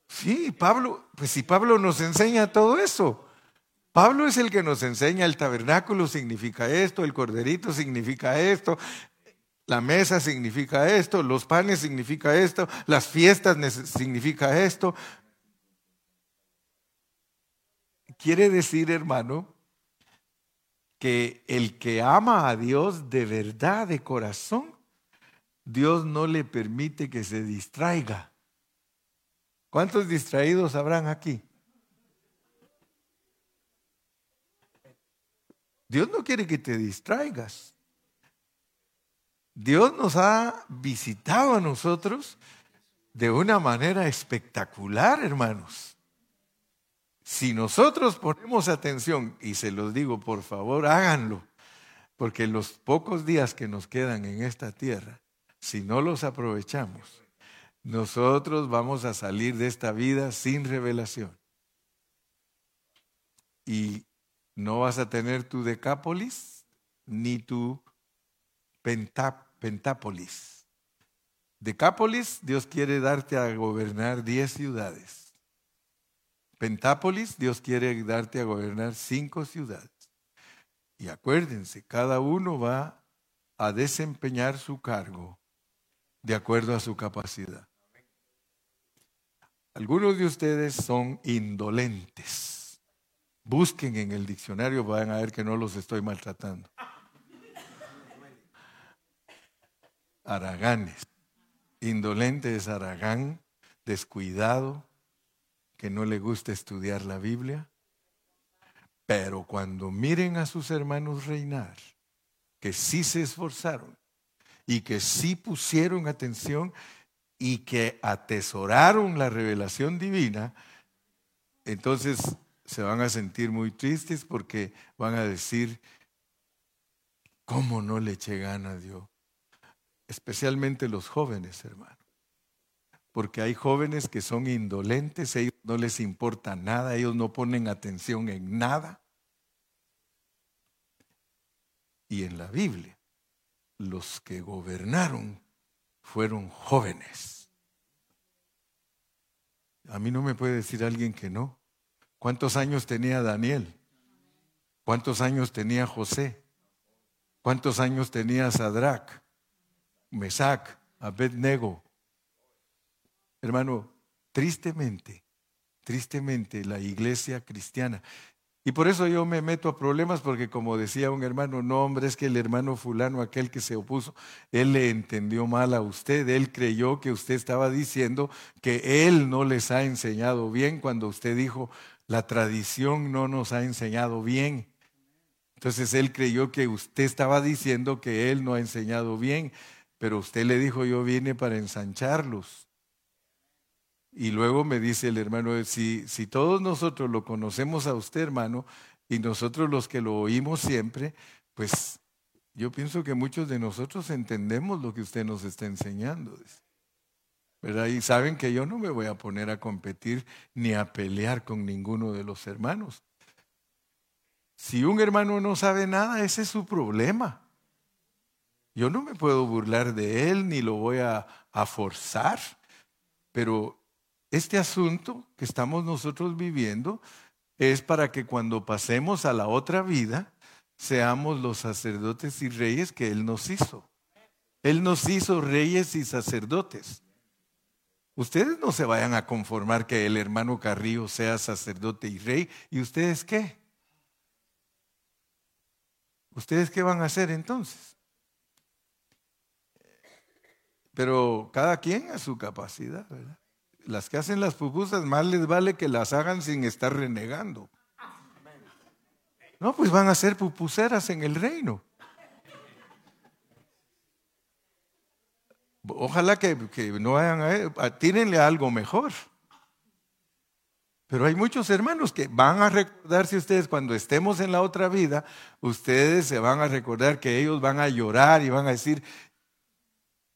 Sí, Pablo, pues si Pablo nos enseña todo eso. Pablo es el que nos enseña el tabernáculo significa esto, el corderito significa esto, la mesa significa esto, los panes significa esto, las fiestas significa esto. Quiere decir, hermano, que el que ama a Dios de verdad, de corazón, Dios no le permite que se distraiga. ¿Cuántos distraídos habrán aquí? Dios no quiere que te distraigas. Dios nos ha visitado a nosotros de una manera espectacular, hermanos. Si nosotros ponemos atención, y se los digo, por favor, háganlo, porque los pocos días que nos quedan en esta tierra, si no los aprovechamos, nosotros vamos a salir de esta vida sin revelación. Y no vas a tener tu decápolis ni tu pentápolis. Decápolis, Dios quiere darte a gobernar diez ciudades. Pentápolis, Dios quiere darte a gobernar cinco ciudades. Y acuérdense, cada uno va a desempeñar su cargo de acuerdo a su capacidad. Algunos de ustedes son indolentes. Busquen en el diccionario, van a ver que no los estoy maltratando. Araganes. Indolente es aragán, descuidado, que no le gusta estudiar la Biblia, pero cuando miren a sus hermanos reinar, que sí se esforzaron y que sí pusieron atención y que atesoraron la revelación divina, entonces se van a sentir muy tristes porque van a decir, ¿cómo no le eché ganas yo? Especialmente los jóvenes, hermanos porque hay jóvenes que son indolentes, ellos no les importa nada, ellos no ponen atención en nada. Y en la Biblia, los que gobernaron fueron jóvenes. A mí no me puede decir alguien que no. ¿Cuántos años tenía Daniel? ¿Cuántos años tenía José? ¿Cuántos años tenía Sadrach, Mesac, Abednego? Hermano, tristemente, tristemente la iglesia cristiana. Y por eso yo me meto a problemas porque como decía un hermano, no hombre, es que el hermano fulano, aquel que se opuso, él le entendió mal a usted, él creyó que usted estaba diciendo que él no les ha enseñado bien cuando usted dijo, la tradición no nos ha enseñado bien. Entonces él creyó que usted estaba diciendo que él no ha enseñado bien, pero usted le dijo, yo vine para ensancharlos. Y luego me dice el hermano, si, si todos nosotros lo conocemos a usted, hermano, y nosotros los que lo oímos siempre, pues yo pienso que muchos de nosotros entendemos lo que usted nos está enseñando. ¿verdad? Y saben que yo no me voy a poner a competir ni a pelear con ninguno de los hermanos. Si un hermano no sabe nada, ese es su problema. Yo no me puedo burlar de él ni lo voy a, a forzar, pero este asunto que estamos nosotros viviendo es para que cuando pasemos a la otra vida, seamos los sacerdotes y reyes que Él nos hizo. Él nos hizo reyes y sacerdotes. Ustedes no se vayan a conformar que el hermano Carrillo sea sacerdote y rey. ¿Y ustedes qué? ¿Ustedes qué van a hacer entonces? Pero cada quien a su capacidad, ¿verdad? Las que hacen las pupusas, más les vale que las hagan sin estar renegando. No, pues van a ser pupuseras en el reino. Ojalá que, no vayan a, tírenle algo mejor. Pero hay muchos hermanos que van a recordarse ustedes cuando estemos en la otra vida, ustedes se van a recordar que ellos van a llorar y van a decir,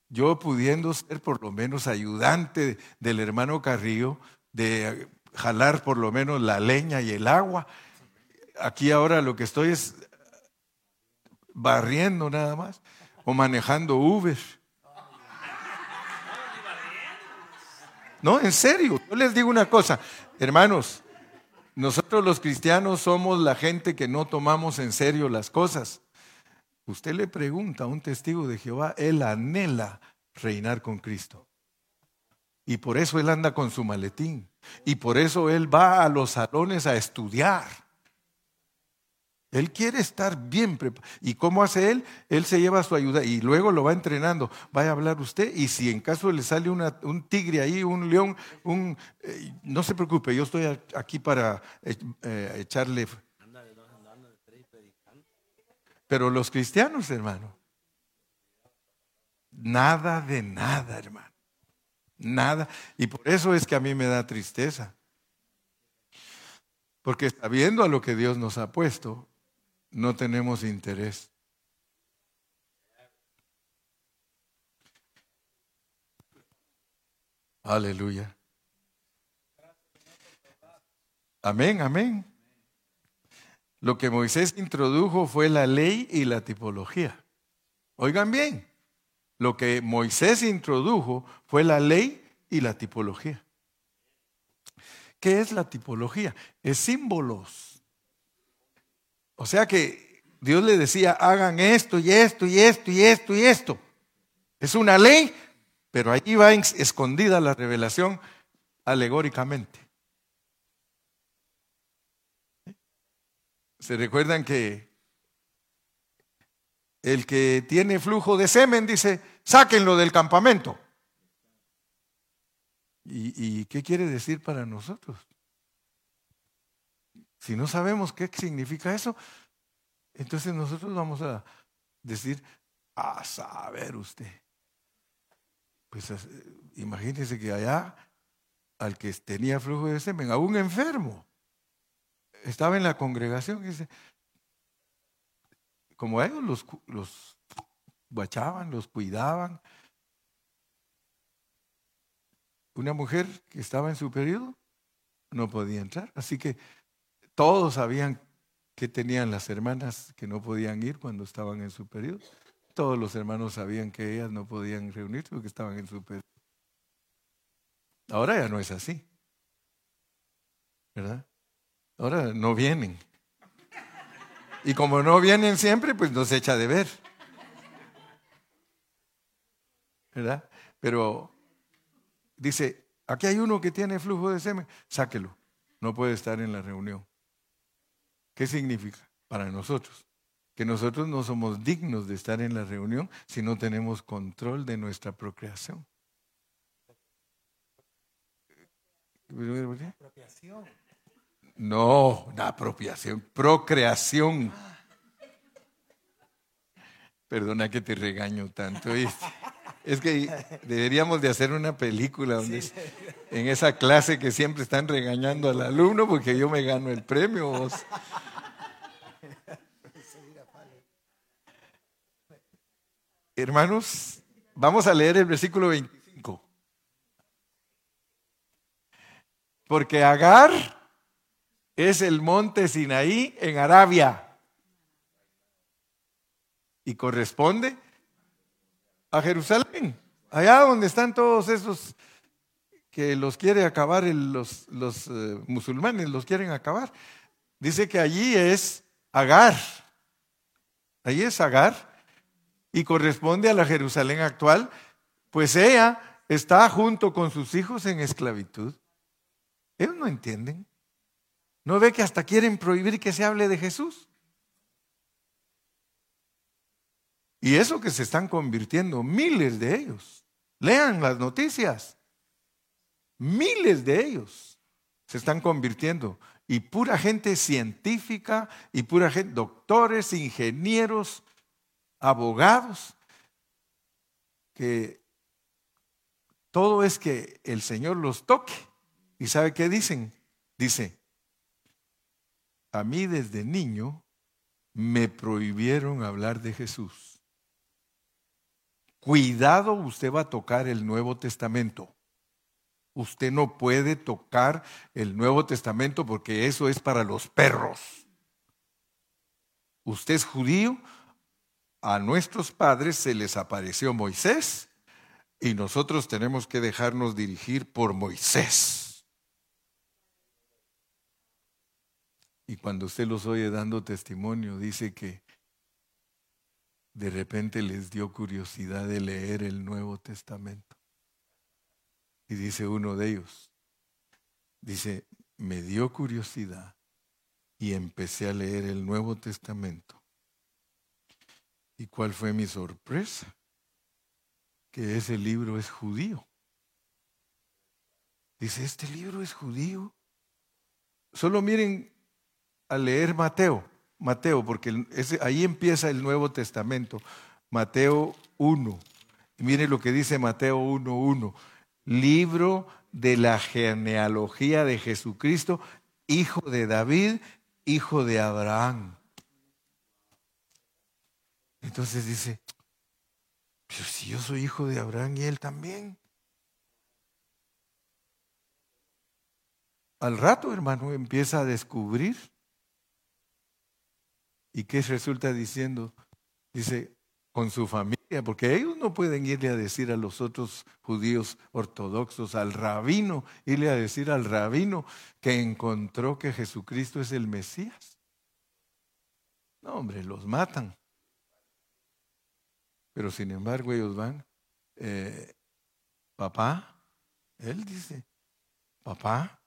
yo pudiendo ser por lo menos ayudante del hermano Carrillo, de jalar por lo menos la leña y el agua, aquí ahora lo que estoy es barriendo nada más o manejando Uber. No, en serio, yo les digo una cosa, hermanos, nosotros los cristianos somos la gente que no tomamos en serio las cosas. Usted le pregunta a un testigo de Jehová, él anhela reinar con Cristo. Y por eso él anda con su maletín. Y por eso él va a los salones a estudiar. Él quiere estar bien preparado. ¿Y cómo hace él? Él se lleva su ayuda y luego lo va entrenando. Vaya a hablar usted y si en caso le sale un tigre ahí, un león, un, eh, no se preocupe, yo estoy aquí para eh, eh, echarle pero los cristianos, hermano, nada de nada, hermano. Nada. Y por eso es que a mí me da tristeza. Porque sabiendo a lo que Dios nos ha puesto, no tenemos interés. Aleluya. Amén, amén. Lo que Moisés introdujo fue la ley y la tipología. Oigan bien, lo que Moisés introdujo fue la ley y la tipología. ¿Qué es la tipología? Es símbolos. O sea que Dios le decía, hagan esto y esto y esto y esto y esto. Es una ley, pero ahí va escondida la revelación alegóricamente. ¿Se recuerdan que el que tiene flujo de semen dice, sáquenlo del campamento? ¿Y, qué quiere decir para nosotros? Si no sabemos qué significa eso, entonces nosotros vamos a decir, a saber usted. Pues imagínese que allá al que tenía flujo de semen, a un enfermo, estaba en la congregación dice, como ellos los, los los cuidaban, una mujer que estaba en su periodo no podía entrar. Así que todos sabían que tenían las hermanas que no podían ir cuando estaban en su periodo. Todos los hermanos sabían que ellas no podían reunirse porque estaban en su periodo. Ahora ya no es así. ¿Verdad? Ahora no vienen. Y como no vienen siempre, pues nos echa de ver. ¿Verdad? Pero dice, aquí hay uno que tiene flujo de semen, sáquelo. No puede estar en la reunión. ¿Qué significa para nosotros? Que nosotros no somos dignos de estar en la reunión si no tenemos control de nuestra procreación. Apropiación. No, la apropiación, procreación. Perdona que te regaño tanto. Es que deberíamos de hacer una película donde en esa clase que siempre están regañando al alumno porque yo me gano el premio. Hermanos, vamos a leer el versículo 25. Porque Agar es el monte Sinaí en Arabia. Y corresponde a Jerusalén, allá donde están todos esos que los quiere acabar los, los eh, musulmanes, los quieren acabar. Dice que allí es Agar. Allí es Agar y corresponde a la Jerusalén actual, pues ella está junto con sus hijos en esclavitud. Ellos no entienden. ¿No ve que hasta quieren prohibir que se hable de Jesús? Y eso que se están convirtiendo, miles de ellos. Lean las noticias. Miles de ellos se están convirtiendo. Y pura gente científica y pura gente, doctores, ingenieros, abogados, que todo es que el Señor los toque. ¿Y sabe qué dicen? Dice, a mí desde niño me prohibieron hablar de Jesús. Cuidado, usted va a tocar el Nuevo Testamento. Usted no puede tocar el Nuevo Testamento porque eso es para los perros. Usted es judío, a nuestros padres se les apareció Moisés y nosotros tenemos que dejarnos dirigir por Moisés. Y cuando usted los oye dando testimonio, dice que de repente les dio curiosidad de leer el Nuevo Testamento. Y dice uno de ellos, dice, me dio curiosidad y empecé a leer el Nuevo Testamento. ¿Y cuál fue mi sorpresa? Que ese libro es judío. Dice, este libro es judío. Solo miren a leer Mateo, Mateo, porque ahí empieza el Nuevo Testamento, Mateo 1. Y mire lo que dice Mateo 1.1, libro de la genealogía de Jesucristo, hijo de David, hijo de Abraham. Entonces dice, pero si yo soy hijo de Abraham y él también. Al rato, hermano, empieza a descubrir ¿Y qué resulta diciendo? Dice, con su familia, porque ellos no pueden irle a decir a los otros judíos ortodoxos, al rabino, irle a decir al rabino que encontró que Jesucristo es el Mesías. No, hombre, los matan. Pero sin embargo ellos van, eh, papá, él dice, papá,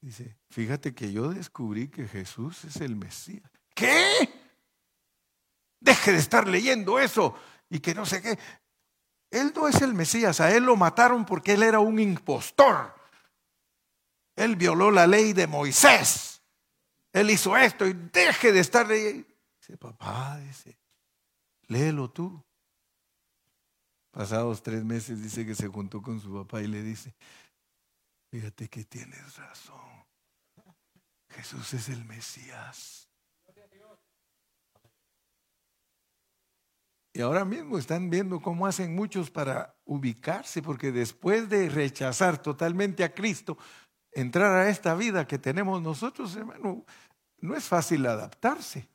dice, fíjate que yo descubrí que Jesús es el Mesías. ¿Qué? Deje de estar leyendo eso y que no sé qué. Él no es el Mesías, a él lo mataron porque él era un impostor. Él violó la ley de Moisés. Él hizo esto y deje de estar leyendo. Dice, papá, dice, léelo tú. Pasados tres meses dice que se juntó con su papá y le dice, fíjate que tienes razón. Jesús es el Mesías. Y ahora mismo están viendo cómo hacen muchos para ubicarse, porque después de rechazar totalmente a Cristo, entrar a esta vida que tenemos nosotros, hermano, no es fácil adaptarse.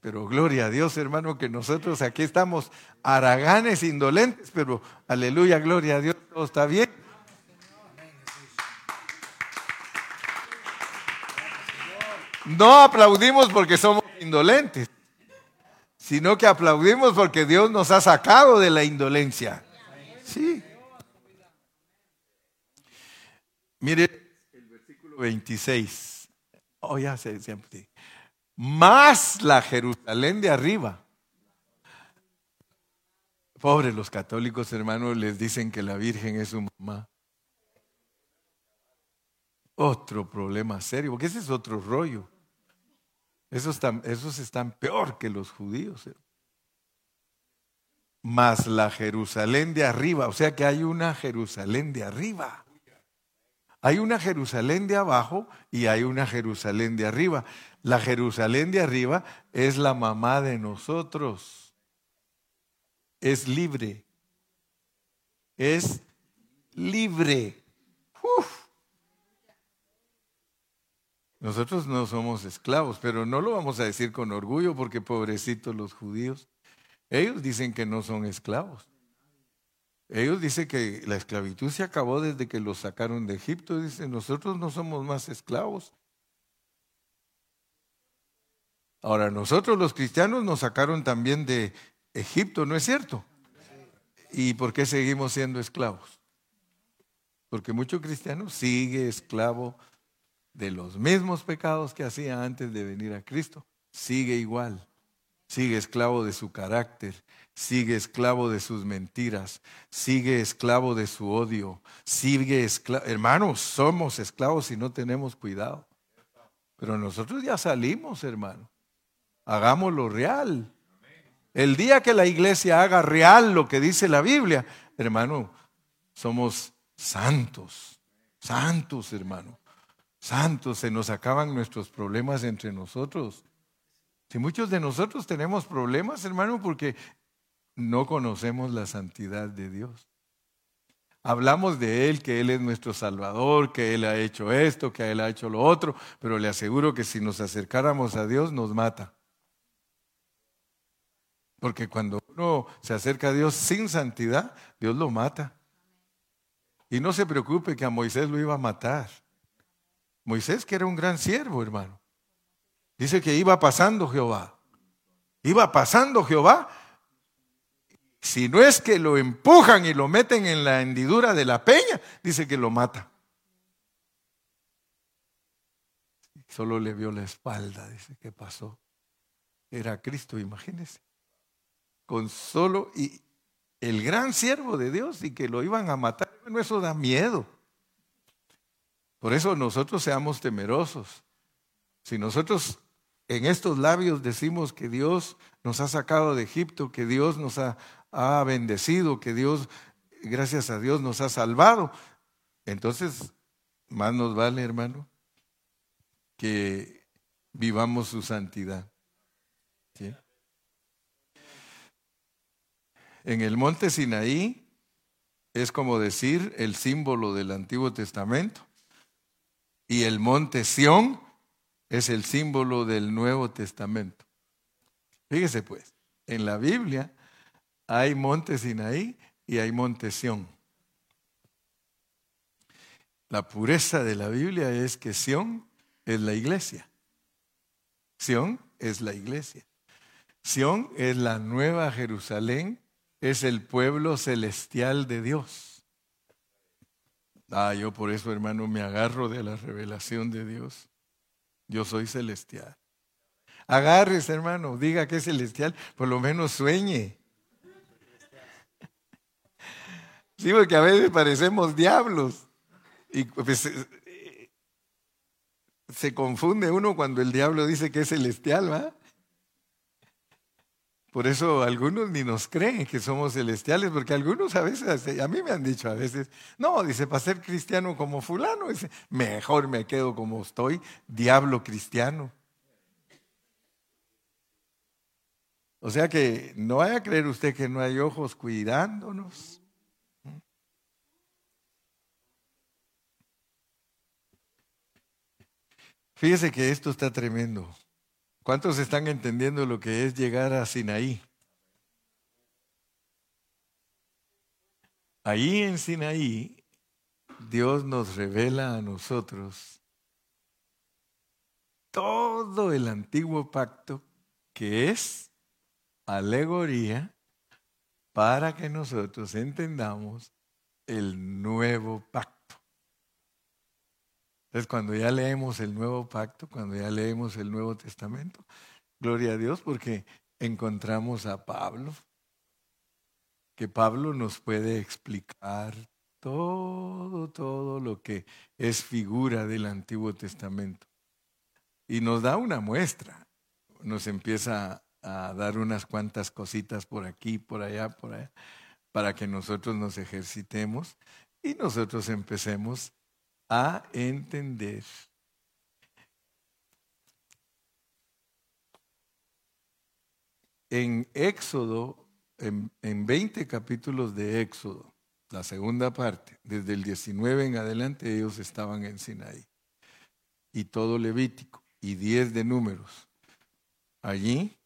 Pero gloria a Dios, hermano, que nosotros aquí estamos haraganes, indolentes, pero aleluya, gloria a Dios, todo está bien. No aplaudimos porque somos indolentes, sino que aplaudimos porque Dios nos ha sacado de la indolencia. Sí. Mire el versículo 26. Oh, ya sé, siempre. Más la Jerusalén de arriba. Pobre los católicos hermanos les dicen que la Virgen es su mamá. Otro problema serio, porque ese es otro rollo. Esos están, peor que los judíos. Más la Jerusalén de arriba, o sea que hay una Jerusalén de arriba. Hay una Jerusalén de abajo y hay una Jerusalén de arriba. La Jerusalén de arriba es la mamá de nosotros. Es libre. Es libre. Nosotros no somos esclavos, pero no lo vamos a decir con orgullo porque pobrecitos los judíos. Ellos dicen que no son esclavos. Ellos dicen que la esclavitud se acabó desde que los sacaron de Egipto. Dicen, nosotros no somos más esclavos. Ahora, nosotros los cristianos nos sacaron también de Egipto, ¿no es cierto? ¿Y por qué seguimos siendo esclavos? Porque mucho cristiano sigue esclavo de los mismos pecados que hacía antes de venir a Cristo. Sigue igual, sigue esclavo de su carácter, sigue esclavo de sus mentiras, sigue esclavo de su odio, sigue esclavo. Hermanos, somos esclavos si no tenemos cuidado. Pero nosotros ya salimos, hermano. Hagámoslo real. El día que la iglesia haga real lo que dice la Biblia, hermano, somos santos, santos, hermano. Santos, se nos acaban nuestros problemas entre nosotros. Si muchos de nosotros tenemos problemas, hermano, porque no conocemos la santidad de Dios. Hablamos de Él, que Él es nuestro Salvador, que Él ha hecho esto, que Él ha hecho lo otro, pero le aseguro que si nos acercáramos a Dios nos mata. Porque cuando uno se acerca a Dios sin santidad, Dios lo mata. Y no se preocupe que a Moisés lo iba a matar. Moisés que era un gran siervo, hermano. Dice que iba pasando Jehová. Iba pasando Jehová si no es que lo empujan y lo meten en la hendidura de la peña, dice que lo mata. Solo le vio la espalda, dice, ¿qué pasó? Era Cristo, imagínese. Con solo y el gran siervo de Dios y que lo iban a matar, bueno, eso da miedo. Por eso nosotros seamos temerosos. Si nosotros en estos labios decimos que Dios nos ha sacado de Egipto, que Dios nos ha, ha bendecido, que Dios, gracias a Dios, nos ha salvado. Entonces, más nos vale, hermano, que vivamos su santidad. En el monte Sinaí es como decir el símbolo del Antiguo Testamento. Y el monte Sión es el símbolo del Nuevo Testamento. Fíjese pues, en la Biblia hay monte Sinaí y hay monte Sión. La pureza de la Biblia es que Sión es la iglesia. Sión es la iglesia. Sión es la nueva Jerusalén, es el pueblo celestial de Dios. Ah, yo por eso, hermano, me agarro de la revelación de Dios. Yo soy celestial. Agárrese, hermano, diga que es celestial, por lo menos sueñe. Sí, porque a veces parecemos diablos. Y pues, eh, se confunde uno cuando el diablo dice que es celestial, ¿va? Por eso algunos ni nos creen que somos celestiales, porque algunos a veces, a mí me han dicho a veces, no, dice, para ser cristiano como fulano, dice, mejor me quedo como estoy, diablo cristiano. O sea que no vaya a creer usted que no hay ojos cuidándonos. Fíjese que esto está tremendo. ¿Cuántos están entendiendo lo que es llegar a Sinaí? Ahí en Sinaí, Dios nos revela a nosotros todo el antiguo pacto que es alegoría para que nosotros entendamos el nuevo pacto. Entonces, cuando ya leemos el nuevo pacto, cuando ya leemos el Nuevo Testamento, gloria a Dios porque encontramos a Pablo, que Pablo nos puede explicar todo, todo lo que es figura del Antiguo Testamento. Y nos da una muestra, nos empieza a dar unas cuantas cositas por aquí, por allá, por allá, para que nosotros nos ejercitemos y nosotros empecemos a entender. En Éxodo, en, en 20 capítulos de Éxodo, la segunda parte, desde el 19 en adelante ellos estaban en Sinaí. Y todo Levítico y 10 de números. Allí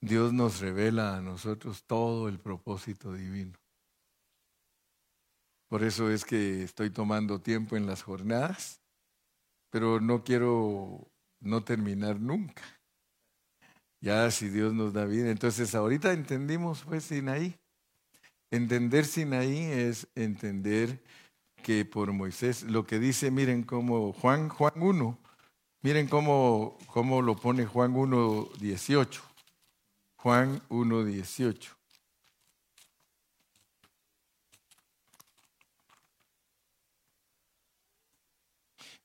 Dios nos revela a nosotros todo el propósito divino. Por eso es que estoy tomando tiempo en las jornadas, pero no quiero no terminar nunca. Ya si Dios nos da vida. Entonces ahorita entendimos pues Sinaí. Entender Sinaí es entender que por Moisés, lo que dice, miren como Juan, Juan 1, miren cómo, cómo lo pone Juan 1, 18. Juan 1.18.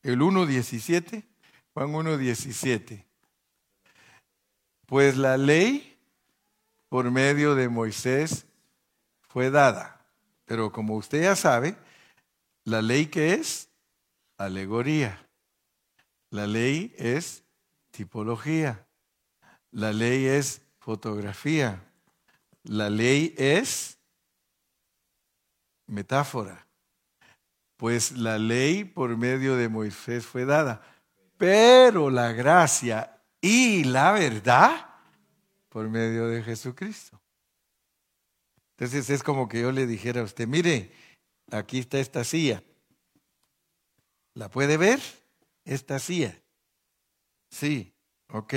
El 1.17, Juan 1.17. Pues la ley por medio de Moisés fue dada. Pero como usted ya sabe, la ley que es alegoría. La ley es tipología. La ley es fotografía. La ley es metáfora. Pues la ley por medio de Moisés fue dada, pero la gracia y la verdad por medio de Jesucristo. Entonces es como que yo le dijera a usted, mire, aquí está esta silla. ¿La puede ver? Esta silla. Sí, ok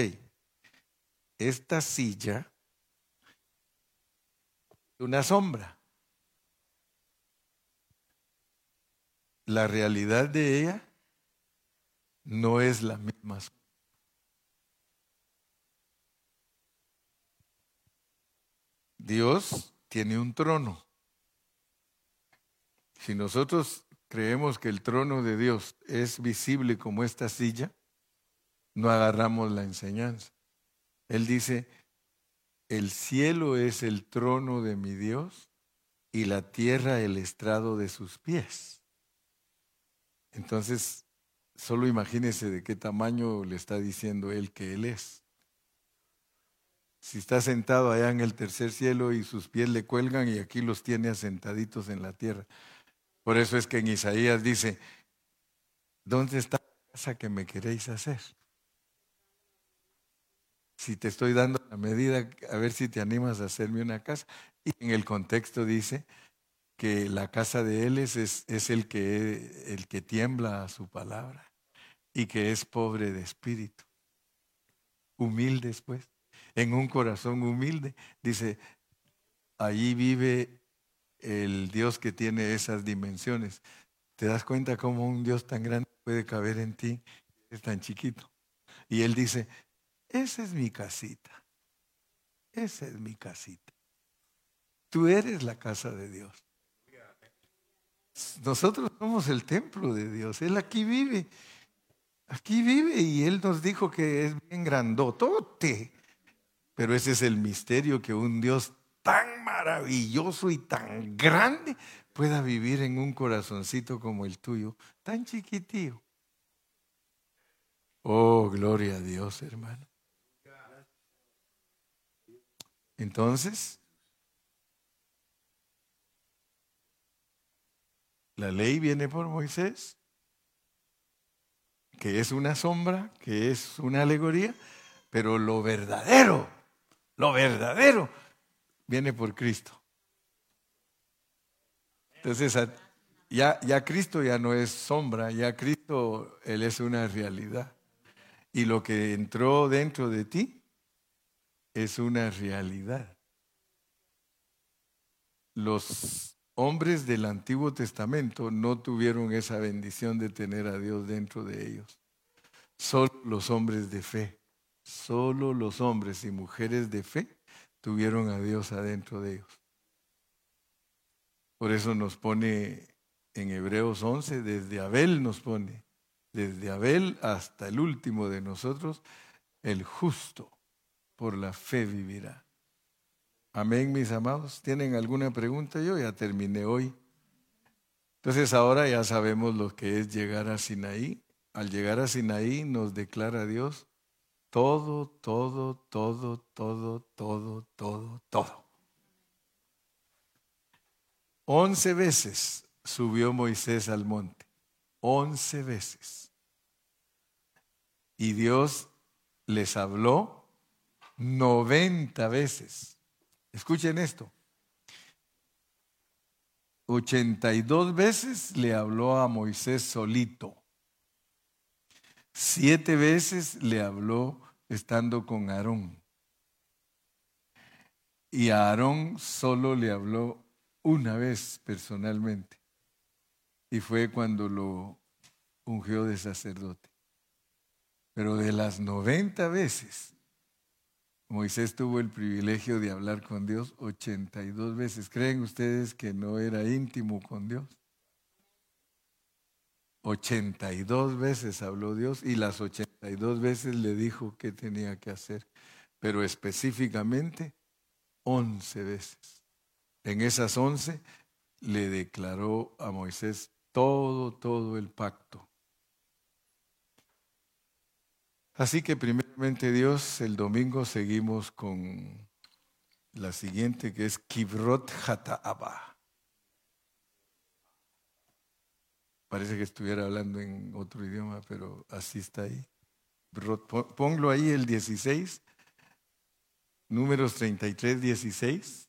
esta silla una sombra. La realidad de ella no es la misma. Dios tiene un trono. Si nosotros creemos que el trono de Dios es visible como esta silla, no agarramos la enseñanza. Él dice, el cielo es el trono de mi Dios y la tierra el estrado de sus pies. Entonces, solo imagínese de qué tamaño le está diciendo él que él es. Si está sentado allá en el tercer cielo y sus pies le cuelgan y aquí los tiene asentaditos en la tierra. Por eso es que en Isaías dice, ¿dónde está la casa que me queréis hacer? si te estoy dando la medida, a ver si te animas a hacerme una casa. Y en el contexto dice que la casa de él es, es, el, que, el que tiembla a su palabra y que es pobre de espíritu, humilde después, en un corazón humilde. Dice, allí vive el Dios que tiene esas dimensiones. ¿Te das cuenta cómo un Dios tan grande puede caber en ti? Es tan chiquito. Y él dice, esa es mi casita. Esa es mi casita. Tú eres la casa de Dios. Nosotros somos el templo de Dios. Él aquí vive. Aquí vive y Él nos dijo que es bien grandotote. Pero ese es el misterio que un Dios tan maravilloso y tan grande pueda vivir en un corazoncito como el tuyo, tan chiquitío. Oh, gloria a Dios, hermano. Entonces, la ley viene por Moisés, que es una sombra, que es una alegoría, pero lo verdadero, lo verdadero, viene por Cristo. Entonces, ya, ya Cristo ya no es sombra, ya Cristo, Él es una realidad. Y lo que entró dentro de ti es una realidad. Los hombres del Antiguo Testamento no tuvieron esa bendición de tener a Dios dentro de ellos. Solo los hombres de fe, solo los hombres y mujeres de fe tuvieron a Dios adentro de ellos. Por eso nos pone en Hebreos 11, desde Abel nos pone, desde Abel hasta el último de nosotros, el justo por la fe vivirá. Amén, mis amados. ¿Tienen alguna pregunta? Yo ya terminé hoy. Entonces ahora ya sabemos lo que es llegar a Sinaí. Al llegar a Sinaí nos declara Dios todo, todo, todo, todo, todo, todo, todo. Once veces subió Moisés al monte. Once veces. Y Dios les habló noventa veces. Escuchen esto. Ochenta y dos veces le habló a Moisés solito. Siete veces le habló estando con Aarón. Y a Aarón solo le habló una vez personalmente. Y fue cuando lo ungió de sacerdote. Pero de las 90 veces, Moisés tuvo el privilegio de hablar con Dios 82 veces. ¿Creen ustedes que no era íntimo con Dios? 82 veces habló Dios y las 82 veces le dijo qué tenía que hacer, pero específicamente 11 veces. En esas 11 le declaró a Moisés todo, todo el pacto. Así que primeramente Dios, el domingo seguimos con la siguiente que es Kibrot Hata'aba. Parece que estuviera hablando en otro idioma, pero así está ahí. Ponlo ahí el 16, números 33, 16,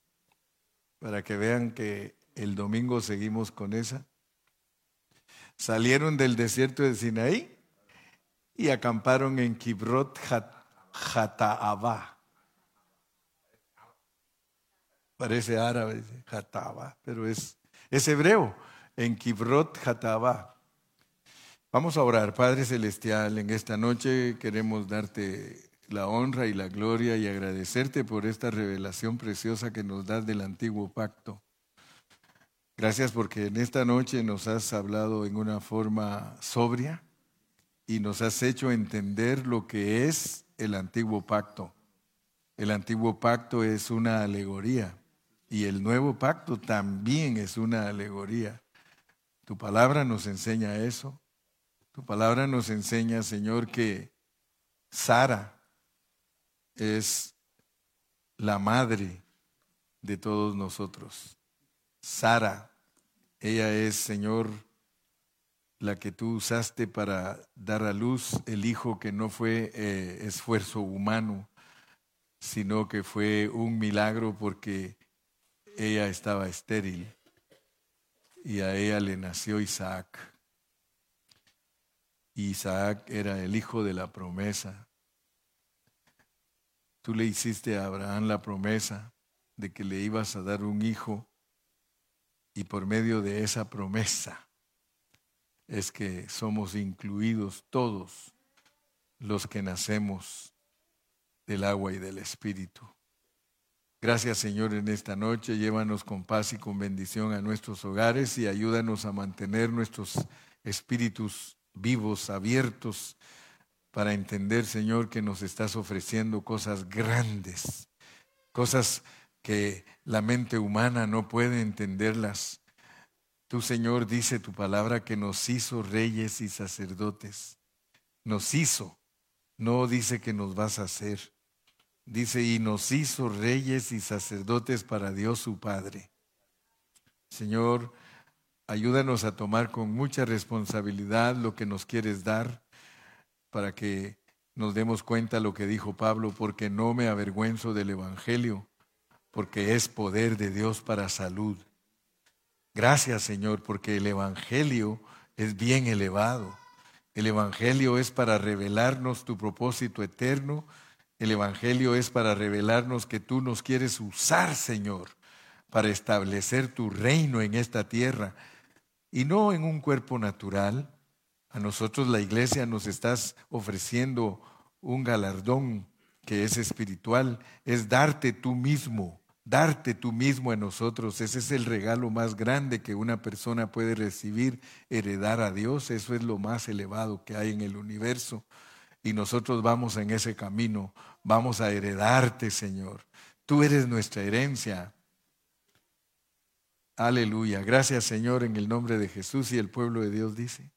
para que vean que el domingo seguimos con esa. Salieron del desierto de Sinaí y acamparon en Kibrot Hataabá. Parece árabe, Hataabá, pero es, hebreo en Kibrot Hataba. Vamos a orar, Padre Celestial, en esta noche queremos darte la honra y la gloria y agradecerte por esta revelación preciosa que nos das del antiguo pacto. Gracias porque en esta noche nos has hablado en una forma sobria y nos has hecho entender lo que es el antiguo pacto. El antiguo pacto es una alegoría y el nuevo pacto también es una alegoría. Tu palabra nos enseña eso. Tu palabra nos enseña, Señor, que Sara es la madre de todos nosotros. Sara, ella es, Señor, la que tú usaste para dar a luz el hijo que no fue eh, esfuerzo humano, sino que fue un milagro porque ella estaba estéril y a ella le nació Isaac. Isaac era el hijo de la promesa. Tú le hiciste a Abraham la promesa de que le ibas a dar un hijo y por medio de esa promesa es que somos incluidos todos los que nacemos del agua y del espíritu. Gracias Señor en esta noche. Llévanos con paz y con bendición a nuestros hogares y ayúdanos a mantener nuestros espíritus vivos, abiertos, para entender Señor que nos estás ofreciendo cosas grandes, cosas que la mente humana no puede entenderlas. Tú Señor dice tu palabra que nos hizo reyes y sacerdotes. Nos hizo, no dice que nos vas a hacer. Dice, y nos hizo reyes y sacerdotes para Dios su Padre. Señor, ayúdanos a tomar con mucha responsabilidad lo que nos quieres dar para que nos demos cuenta lo que dijo Pablo, porque no me avergüenzo del Evangelio, porque es poder de Dios para salud. Gracias Señor, porque el Evangelio es bien elevado. El Evangelio es para revelarnos tu propósito eterno. El Evangelio es para revelarnos que tú nos quieres usar, Señor, para establecer tu reino en esta tierra y no en un cuerpo natural. A nosotros la iglesia nos estás ofreciendo un galardón que es espiritual, es darte tú mismo, darte tú mismo a nosotros. Ese es el regalo más grande que una persona puede recibir, heredar a Dios. Eso es lo más elevado que hay en el universo. Y nosotros vamos en ese camino, vamos a heredarte, Señor. Tú eres nuestra herencia. Aleluya. Gracias, Señor, en el nombre de Jesús y el pueblo de Dios dice.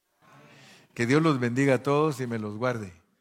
Que Dios los bendiga a todos y me los guarde.